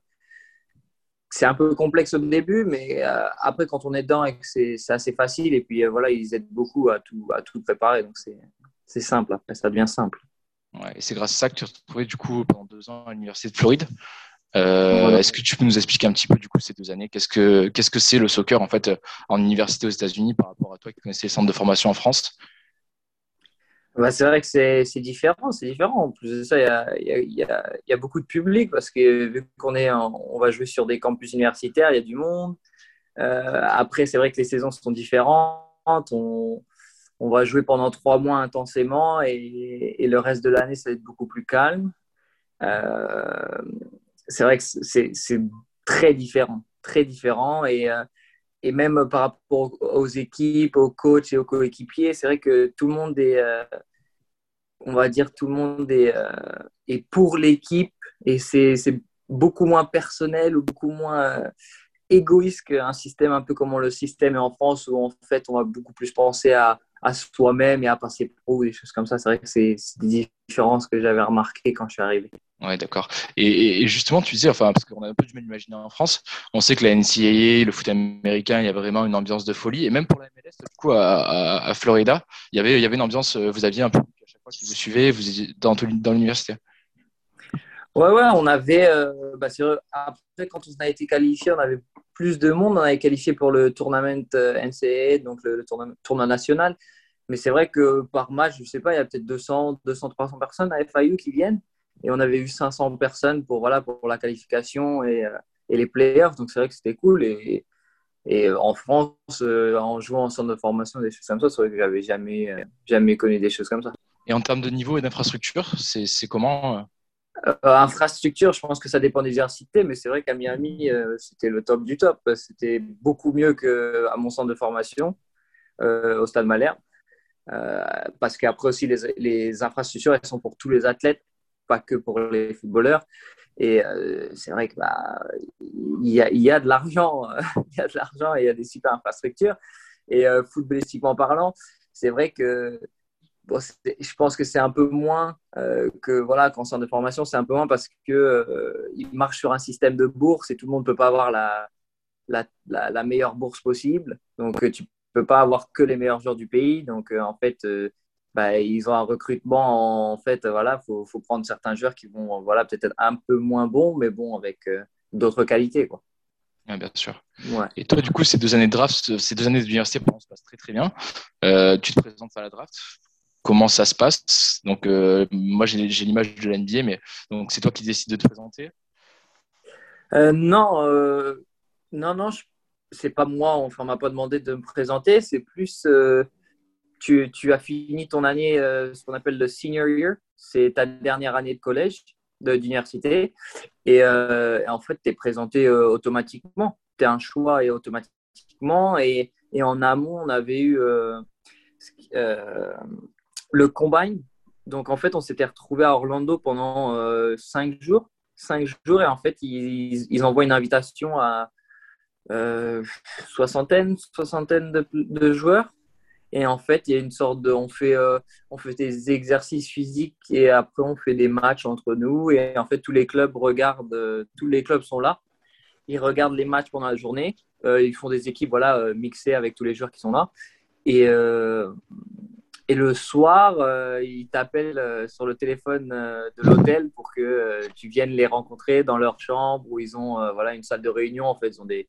C'est un peu complexe au début, mais après, quand on est dedans, c'est assez facile. Et puis, voilà, ils aident beaucoup à tout, à tout préparer. Donc, c'est simple. Après, ça devient simple. Ouais, et c'est grâce à ça que tu as retrouvé du coup pendant deux ans à l'université de Floride. Euh, est-ce que tu peux nous expliquer un petit peu du coup ces deux années? Qu'est-ce que qu'est-ce que c'est le soccer en fait en université aux États-Unis par rapport à toi qui connaissais les centres de formation en France? Bah, c'est vrai que c'est différent, c'est différent. En plus de ça, il y a, beaucoup de public parce que vu qu'on est, on va jouer sur des campus universitaires, il y a du monde. Euh, après, c'est vrai que les saisons sont différentes. On, va jouer pendant trois mois intensément et, et le reste de l'année, ça va être beaucoup plus calme. Euh, c'est vrai que c'est très différent, très différent. Et, euh, et même par rapport aux équipes, aux coachs et aux coéquipiers, c'est vrai que tout le monde est, euh, on va dire, tout le monde est, euh, pour l'équipe et c'est beaucoup moins personnel ou beaucoup moins égoïste qu'un système un peu comme le système est en France où en fait on va beaucoup plus penser à, à soi-même et à passer pro ou des choses comme ça. C'est vrai que c'est des différences que j'avais remarquées quand je suis arrivé. Ouais, d'accord. Et, justement, tu disais, enfin, parce qu'on a un peu du mal d'imaginer en France, on sait que la NCAA, le foot américain, il y a vraiment une ambiance de folie. Et même pour la MLS, du coup, à, Florida, il y, avait, il y avait une ambiance, euh, vous aviez un public à chaque fois qui vous suivait, vous dans, dans l'université. Ouais, ouais, on avait, euh, bah, après, quand on a été qualifié, on avait plus de monde. On avait qualifié pour le tournament euh, NCAA, donc le, tournoi, national. Mais c'est vrai que par match, je sais pas, il y a peut-être 200, 200, 300 personnes à FIU qui viennent et on avait eu 500 personnes pour, voilà, pour la qualification et, euh, et les playoffs. Donc c'est vrai que c'était cool. Et, et en France, euh, en jouant en centre de formation, des choses comme ça, c'est vrai que j'avais jamais, euh, jamais connu des choses comme ça. Et en termes de niveau et d'infrastructure, c'est comment Infrastructure, je pense que ça dépend des universités, mais c'est vrai qu'à Miami, c'était le top du top. C'était beaucoup mieux qu'à mon centre de formation, au Stade Malherbe. Parce qu'après aussi, les, infrastructures, elles sont pour tous les athlètes pas que pour les footballeurs. Et euh, c'est vrai qu'il bah, y, a, de l'argent, <laughs> il y a de l'argent et il y a des super infrastructures. Et euh, footballistiquement parlant, c'est vrai que je pense que c'est un peu moins euh, que voilà, qu'en centre de formation, c'est un peu moins parce que il marche sur un système de bourse et tout le monde ne peut pas avoir la, meilleure bourse possible. Donc tu peux pas avoir que les meilleurs joueurs du pays. Donc en fait, bah, ils ont un recrutement. En fait, voilà, faut, faut prendre certains joueurs qui vont, voilà, peut-être un peu moins bons, mais bon, avec euh, d'autres qualités, quoi. bien sûr. Et toi, du coup, ces deux années de draft, ces deux années d'université, pour se passe très très bien. Euh, tu te présentes à la draft. Comment ça se passe? Donc, euh, moi, j'ai l'image de l'NBA, mais donc c'est toi qui décides de te présenter? Non, non, non, c'est pas moi. Enfin, on m'a pas demandé de me présenter. C'est plus tu, tu, as fini ton année, euh, ce qu'on appelle le senior year, c'est ta dernière année de collège, d'université, et, euh, en fait, tu es présenté euh, automatiquement. Tu es un choix et automatiquement, et, en amont, on avait eu le combine. Donc, en fait, on s'était retrouvé à Orlando pendant cinq jours. Cinq jours, et en fait, ils envoient une invitation à, euh, soixantaine, soixantaine de, joueurs. Et en fait, il y a une sorte de. On fait, euh, on fait des exercices physiques et après, on fait des matchs entre nous. Et en fait, tous les clubs regardent. euh, tous les clubs sont là. Ils regardent les matchs pendant la journée. Ils font des équipes voilà, mixées avec tous les joueurs qui sont là. Et, et le soir, ils t'appellent sur le téléphone de l'hôtel pour que tu viennes les rencontrer dans leur chambre où ils ont voilà, une salle de réunion. En fait, ils ont des,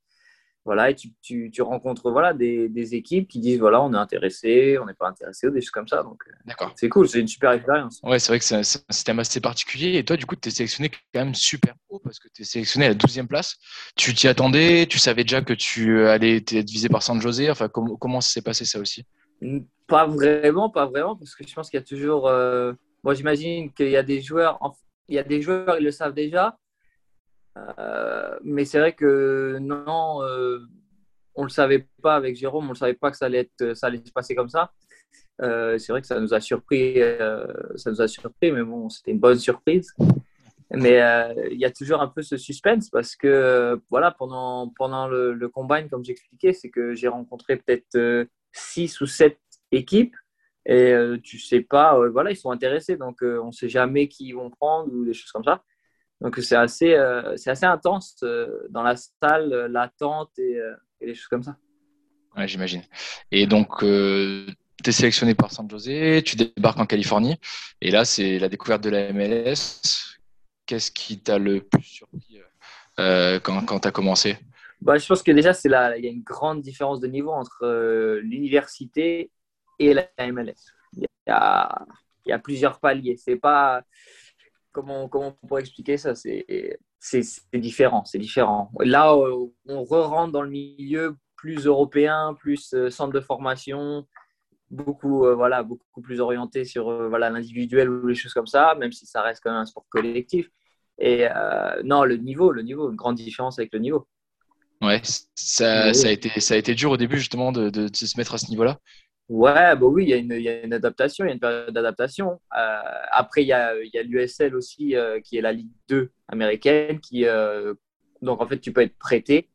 voilà, et tu, tu, tu rencontres voilà, des, des équipes qui disent voilà, on est intéressé, on n'est pas intéressé, ou des choses comme ça. Donc, euh, D'accord. c'est cool, c'est une super expérience. Ouais, c'est vrai que c'est un, c'est un système assez particulier. Et toi, du coup, tu es sélectionné quand même super haut parce que tu es sélectionné à la 12e place. Tu t'y attendais Tu savais déjà que tu allais être visé par San José Enfin, com- comment ça s'est passé ça aussi? Pas vraiment, pas vraiment, parce que je pense qu'il y a toujours. euh, Moi, j'imagine qu'il y a des joueurs, en- il y a des joueurs, ils le savent déjà. Euh, mais c'est vrai que non, euh, on le savait pas avec Jérôme, on le savait pas que ça allait ça allait se passer comme ça. Euh, c'est vrai que ça nous a surpris, ça nous a surpris, mais bon, c'était une bonne surprise. Mais il y a toujours un peu ce suspense parce que voilà, pendant, pendant le, combine, comme j'expliquais, c'est que j'ai rencontré peut-être euh, six ou sept équipes et tu sais pas, voilà, ils sont intéressés, donc on sait jamais qui ils vont prendre ou des choses comme ça. Donc c'est assez, euh, c'est assez intense euh, dans la salle, euh, l'attente et, euh, et des choses comme ça. Ouais, j'imagine. Et donc, tu es sélectionné par San José, tu débarques en Californie, et là, c'est la découverte de la MLS. Qu'est-ce qui t'a le plus surpris quand, quand tu as commencé? Bah, je pense que déjà, il y a une grande différence de niveau entre l'université et la MLS. Il y a, il y a plusieurs paliers. C'est pas comment, comment on pourrait expliquer ça? C'est, différent. C'est différent. Là, euh, on re-rentre dans le milieu plus européen, plus euh, centre de formation, beaucoup, euh, voilà, beaucoup plus orienté sur euh, voilà, l'individuel ou les choses comme ça, même si ça reste quand même un sport collectif. Et euh, non, le niveau, le niveau, une grande différence avec le niveau. Ouais, ça, ça, a été, ça a été dur au début justement de, de, de se mettre à ce niveau-là. Ouais, bah oui, il y, a une, adaptation, il y a une période d'adaptation. Euh, après, il y a, l'USL aussi, euh, qui est la Ligue 2 américaine, qui, euh, donc en fait, tu peux être prêté.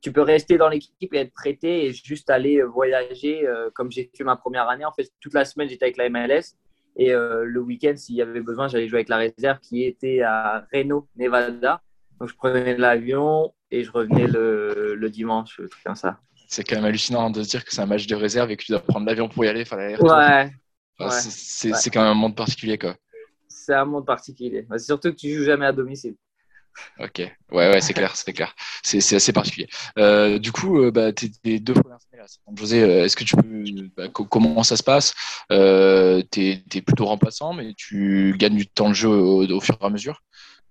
Tu peux rester dans l'équipe et être prêté et juste aller voyager, comme j'ai fait ma première année. En fait, toute la semaine, j'étais avec la MLS. Et le week-end, s'il y avait besoin, j'allais jouer avec la réserve qui était à Reno, Nevada. Donc, je prenais l'avion et je revenais le, le dimanche, tout comme ça. C'est quand même hallucinant de se dire que c'est un match de réserve et que tu dois prendre l'avion pour y aller. Ouais. Enfin, ouais. C'est ouais. quand même un monde particulier. quoi. C'est un monde particulier. C'est surtout que tu joues jamais à domicile. Ok, ouais, ouais, c'est clair, c'est clair. C'est assez particulier. Euh, du coup, euh, bah, tes deux premières années là, José, euh, est-ce que tu peux, bah, comment ça se passe? Euh, T'es es plutôt remplaçant, mais tu gagnes du temps de jeu au, au fur et à mesure?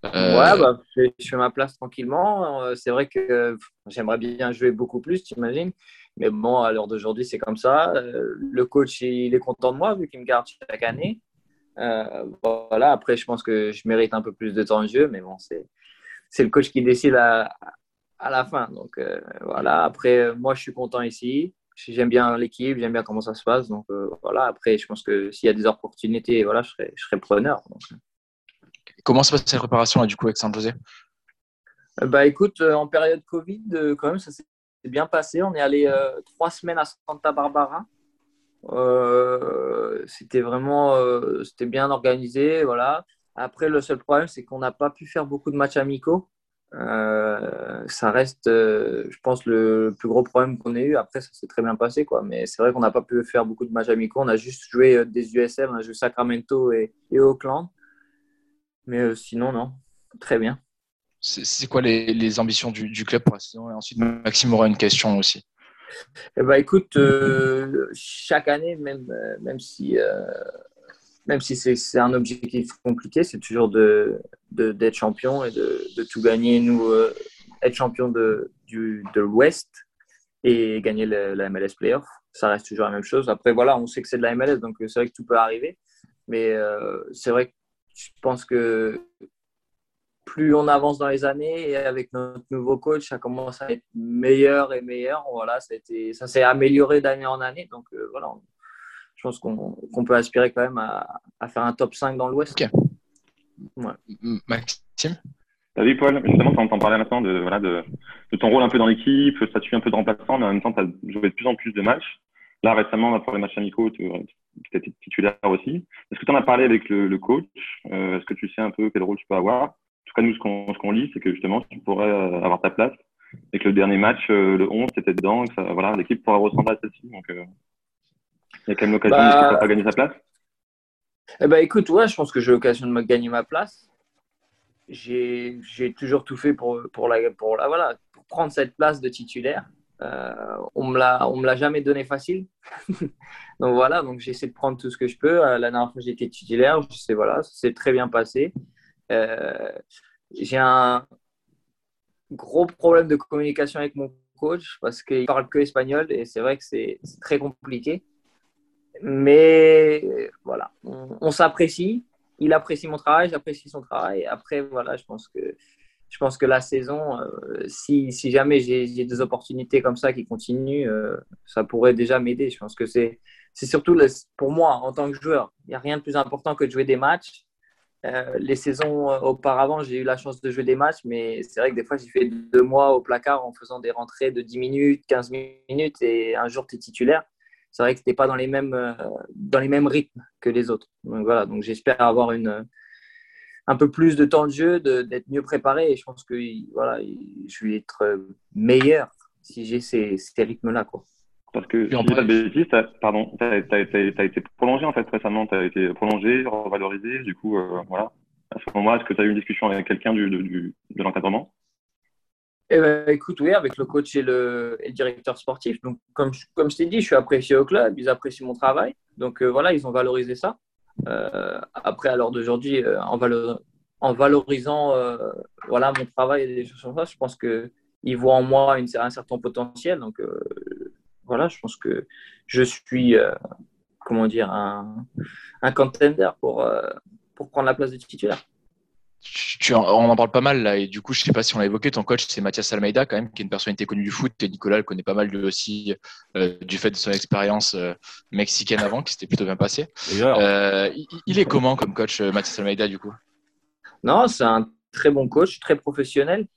Euh... Ouais, bah, je, fais, ma place tranquillement. Euh, C'est vrai que j'aimerais bien jouer beaucoup plus, tu imagines. Mais bon, à l'heure d'aujourd'hui, c'est comme ça. Euh, le coach, il est content de moi vu qu'il me garde chaque année. Euh, voilà, après, je pense que je mérite un peu plus de temps de jeu, mais bon, c'est c'est le coach qui décide à, à la fin. Donc euh, voilà, après, moi, je suis content ici. J'aime bien l'équipe, j'aime bien comment ça se passe. Donc euh, voilà, après, je pense que s'il y a des opportunités, voilà, je serai, je serai preneur. Comment se passe cette préparation du coup avec San José Bah écoute, euh, en période Covid, euh, quand même, ça s'est bien passé. On est allé euh, trois semaines à Santa Barbara. Euh, c'était vraiment c'était bien organisé. Voilà. Après, le seul problème, c'est qu'on n'a pas pu faire beaucoup de matchs amicaux. Euh, ça reste, euh, je pense, le plus gros problème qu'on ait eu. Après, ça s'est très bien passé, quoi. Mais c'est vrai qu'on n'a pas pu faire beaucoup de matchs amicaux. On a juste joué des USM, on a joué Sacramento et, et Auckland. Mais euh, sinon, non, très bien. C'est quoi les, les ambitions du, du, club pour la saison? Et ensuite, Maxime aura une question aussi. Eh ben, écoute, euh, chaque année, même, même si même si c'est un objectif compliqué, c'est toujours d'être de, champion et de, de, tout gagner. Nous, euh, être champion de, du, de l'Ouest et gagner le, la MLS Playoff, ça reste toujours la même chose. Après, voilà, on sait que c'est de la MLS, donc c'est vrai que tout peut arriver. Mais euh, c'est vrai que je pense que plus on avance dans les années et avec notre nouveau coach, ça commence à être meilleur et meilleur. Voilà, ça, ça s'est amélioré d'année en année. Donc euh, voilà, on, je pense qu'on qu peut aspirer quand même à, à, faire un top 5 dans l'Ouest. Okay. Ouais. Maxime? Salut Paul, justement, quand on parlait maintenant de, voilà, de, de ton rôle un peu dans l'équipe, statut un peu de remplaçant, mais en même temps, tu as joué de plus en plus de matchs. Là, récemment, pour les matchs amicaux, tu étais titulaire aussi. Est-ce que tu en as parlé avec le, le coach? Est-ce que tu sais un peu quel rôle tu peux avoir? En tout cas, nous, ce qu'on lit, c'est que justement, tu pourrais avoir ta place et que le dernier match, le 11, c'était dedans, et que ça, voilà, l'équipe pourra ressembler à celle-ci. Donc, il y a quand même l'occasion bah... de pas gagner sa place eh ben, écoute, ouais, je pense que j'ai l'occasion de me gagner ma place. J'ai toujours tout fait pour, pour, la, pour, la, voilà, pour prendre cette place de titulaire. Euh, on me l'a, on me l'a jamais donné facile. <laughs> donc voilà, donc j'essaie de prendre tout ce que je peux. Euh, la dernière fois j'étais titulaire, je sais voilà, c'est très bien passé. Euh, j'ai un gros problème de communication avec mon coach parce qu'il parle que espagnol et c'est vrai que c'est très compliqué. Mais voilà, on, s'apprécie. Il apprécie mon travail, j'apprécie son travail. Après, voilà, je pense que, je pense que la saison, euh, si, jamais j'ai des opportunités comme ça qui continuent, euh, ça pourrait déjà m'aider. Je pense que c'est surtout pour moi, en tant que joueur, il n'y a rien de plus important que de jouer des matchs. Euh, les saisons auparavant, j'ai eu la chance de jouer des matchs, mais c'est vrai que des fois, j'ai fait deux mois au placard en faisant des rentrées de 10 minutes, 15 minutes, et un jour, tu es titulaire c'est vrai que tu n'es pas dans les, mêmes, dans les mêmes rythmes que les autres. Donc voilà, donc j'espère avoir une, un peu plus de temps de jeu, d'être mieux préparé. Et je pense que voilà, je vais être meilleur si j'ai ces, ces rythmes-là. Quoi. Parce que, si je dis pas de bêtises, pardon, tu as, été prolongé en fait récemment, tu as été prolongé, revalorisé. Du coup, euh, voilà. À ce moment-là, est-ce que tu as eu une discussion avec quelqu'un du, du, de l'encadrement? Eh ben, écoute, oui, avec le coach et le, et le directeur sportif. Donc, comme, comme je t'ai dit, je suis apprécié au club, ils apprécient mon travail. Donc, euh, voilà, ils ont valorisé ça. Euh, après, à l'heure d'aujourd'hui, euh, en, en, valorisant voilà, mon travail et des choses comme ça, je pense qu'ils voient en moi un certain potentiel. Donc, voilà, je pense que je suis, comment dire, un, un contender pour, pour prendre la place de titulaire on en parle pas mal là, et du coup, je sais pas si on l'a évoqué, ton coach c'est Mathias Almeida, quand même, qui est une personnalité connue du foot, et Nicolas le connaît pas mal lui aussi, euh, du fait de son expérience euh, mexicaine avant, qui s'était plutôt bien passé. Euh, il, est comment comme coach, Mathias Almeida, du coup? Non, c'est un très bon coach, très professionnel.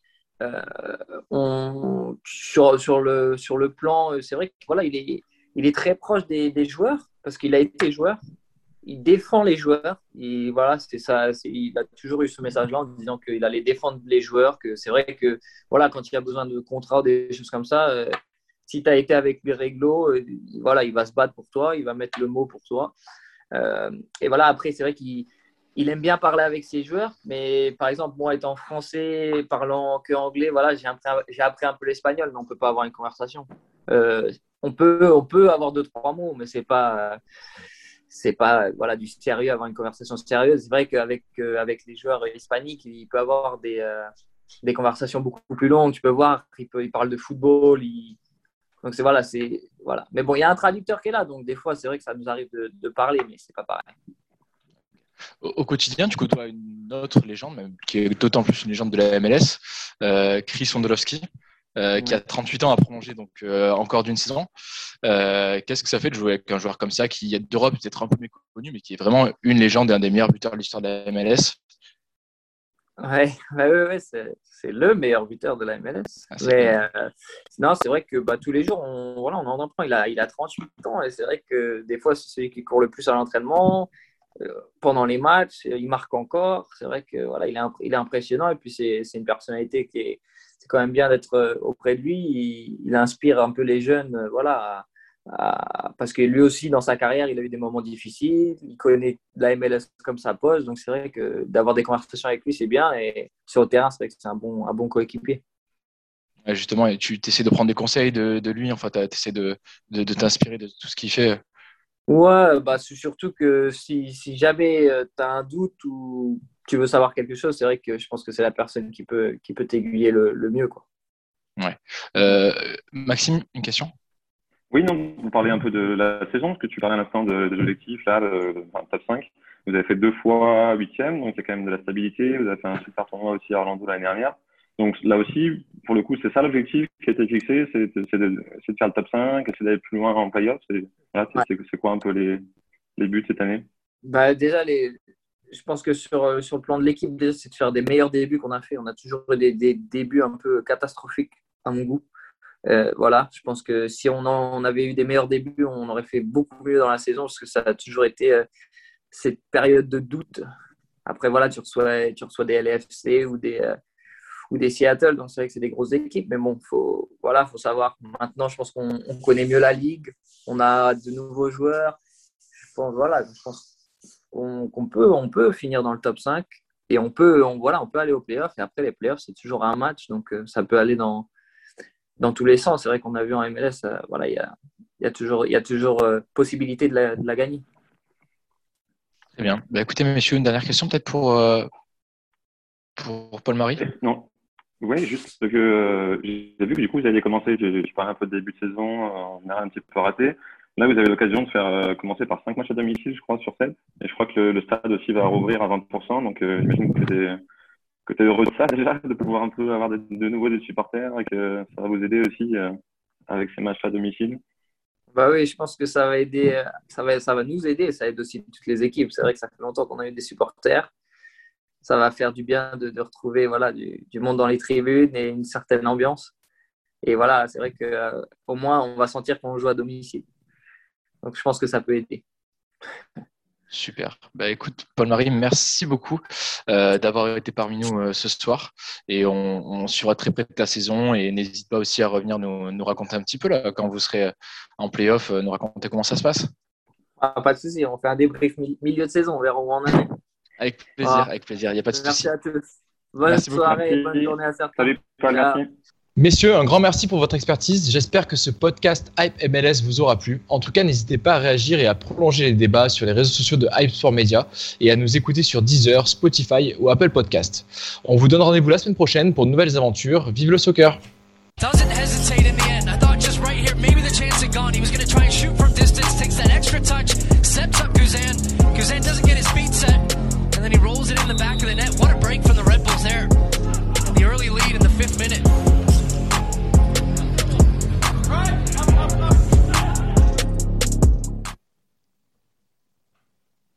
On, sur, sur, le, sur le plan, c'est vrai qu'il voilà, il est, il est très proche des, des joueurs, parce qu'il a été joueur il défend les joueurs. Et voilà, c'est ça. Il a toujours eu ce message-là en disant qu'il allait défendre les joueurs. Que c'est vrai que voilà, quand il a besoin de contrats des choses comme ça, euh, si tu as été avec les réglos, euh, voilà, il va se battre pour toi, il va mettre le mot pour toi. Euh, et voilà, après, c'est vrai qu'il il aime bien parler avec ses joueurs, mais par exemple, moi étant français, parlant que anglais, voilà, j'ai appris, un peu l'espagnol, mais on peut pas avoir une conversation. on peut, on peut avoir deux trois mots, mais c'est pas c'est pas voilà du sérieux avoir une conversation sérieuse. C'est vrai qu'avec euh, avec les joueurs hispaniques, il peut avoir des, euh, des conversations beaucoup plus longues. Tu peux voir, il, peut, il parle de football. Donc c'est voilà, c'est voilà. Mais bon, il y a un traducteur qui est là, donc des fois c'est vrai que ça nous arrive de, parler, mais c'est pas pareil. Au, quotidien, tu côtoies une autre légende, qui est d'autant plus une légende de la MLS, euh, Chris Ondolowski. Euh, qui a 38 ans à prolonger donc euh, encore d'une saison. Euh, qu'est-ce que ça fait de jouer avec un joueur comme ça qui est d'Europe peut-être un peu méconnu, mais qui est vraiment une légende et un des meilleurs buteurs de l'histoire de la MLS Ouais, ouais, c'est le meilleur buteur de la MLS. Ah, mais non, c'est vrai que bah, tous les jours, on, voilà, on en apprend. Il a, il a 38 ans et c'est vrai que des fois, c'est celui qui court le plus à l'entraînement. Pendant les matchs, il marque encore. C'est vrai que voilà, il est, impressionnant et puis c'est une personnalité qui est, c'est quand même bien d'être euh, auprès de lui. Il, inspire un peu les jeunes, euh, voilà, parce que lui aussi, dans sa carrière, il a eu des moments difficiles. Il connaît la MLS comme sa pose, donc c'est vrai que d'avoir des conversations avec lui, c'est bien. Et sur le terrain, c'est vrai que c'est un bon, coéquipier. justement, tu essaies de prendre des conseils de, lui, enfin, tu essaies de t'inspirer de tout ce qu'il fait. Ouais, bah, c'est surtout que si, si jamais euh, tu as un doute ou tu veux savoir quelque chose, c'est vrai que je pense que c'est la personne qui peut, qui peut t'aiguiller le, mieux. Quoi. Ouais. Euh, Maxime, une question? Oui, non, vous parlez un peu de la saison, parce que tu parlais à l'instant de, de l'objectif, là, le, top 5. Vous avez fait deux fois huitième, donc il y a quand même de la stabilité. Vous avez fait un super tournoi aussi à Orlando l'année dernière. Donc là aussi, pour le coup, c'est ça l'objectif qui a été fixé, c'est de, de, faire le top 5, c'est d'aller plus loin en playoff. C'est quoi un peu les, les buts cette année? Bah, Déjà, les, je pense que sur, euh, sur le plan de l'équipe, c'est de faire des meilleurs débuts qu'on a fait. On a toujours eu des, des, débuts un peu catastrophiques à mon goût. Euh, voilà, je pense que si on, en, avait eu des meilleurs débuts, on aurait fait beaucoup mieux dans la saison parce que ça a toujours été euh, cette période de doute. Après, voilà, tu reçois, tu reçois des LFC ou des, euh, ou des Seattle, donc c'est vrai que c'est des grosses équipes, mais bon, faut, voilà, faut savoir. Maintenant, je pense qu'on connaît mieux la ligue, on a de nouveaux joueurs. Je pense, voilà, je pense qu'on peut, on peut finir dans le top 5 et on peut, on, voilà, on peut aller aux playoffs. Et après, les playoffs, c'est toujours un match, donc ça peut aller dans, dans tous les sens. C'est vrai qu'on a vu en MLS, euh, voilà, il y a, y a, toujours, y a toujours euh, possibilité de la, de la, gagner. Très bien. Bah, écoutez, messieurs, une dernière question peut-être pour, euh, pour Paul-Marie? Non. Oui, juste parce que j'ai vu que du coup, vous aviez commencé, je, parlais un peu de début de saison, en général un petit peu raté. Là, vous avez l'occasion de faire commencer par 5 matchs à domicile, je crois, sur 7. Et je crois que le, stade aussi va rouvrir à 20%. Donc, j'imagine que tu es heureux de ça <laughs> déjà, de pouvoir un peu avoir de, de nouveau des supporters et que ça va vous aider aussi euh, avec ces matchs à domicile bah oui, je pense que ça va aider, euh, ça va, ça va nous aider, ça aide aussi toutes les équipes. C'est vrai que ça fait longtemps qu'on a eu des supporters. Ça va faire du bien de, de retrouver voilà, du, du, monde dans les tribunes et une certaine ambiance. Et voilà, c'est vrai qu'au euh, moins, on va sentir qu'on joue à domicile. Donc, je pense que ça peut aider. Super. Bah écoute, Paul-Marie, merci beaucoup euh, d'avoir été parmi nous euh, ce soir. Et on, on, suivra très près de ta saison. Et n'hésite pas aussi à revenir nous, nous, raconter un petit peu là, quand vous serez en playoff, euh, nous raconter comment ça se passe. Ah, pas de souci, on fait un débrief milieu de saison, on verra où on en est. Avec plaisir, ah. avec plaisir, il n'y a pas de souci. Merci à tous. Bonne merci soirée, bonne journée à certains. Salut, Paul, merci. Messieurs, un grand merci pour votre expertise. J'espère que ce podcast Hype MLS vous aura plu. En tout cas, n'hésitez pas à réagir et à prolonger les débats sur les réseaux sociaux de Hype Sport Media et à nous écouter sur Deezer, Spotify ou Apple Podcast. On vous donne rendez-vous la semaine prochaine pour de nouvelles aventures. Vive le soccer! break from the Red Bulls there. The early lead in the fifth minute.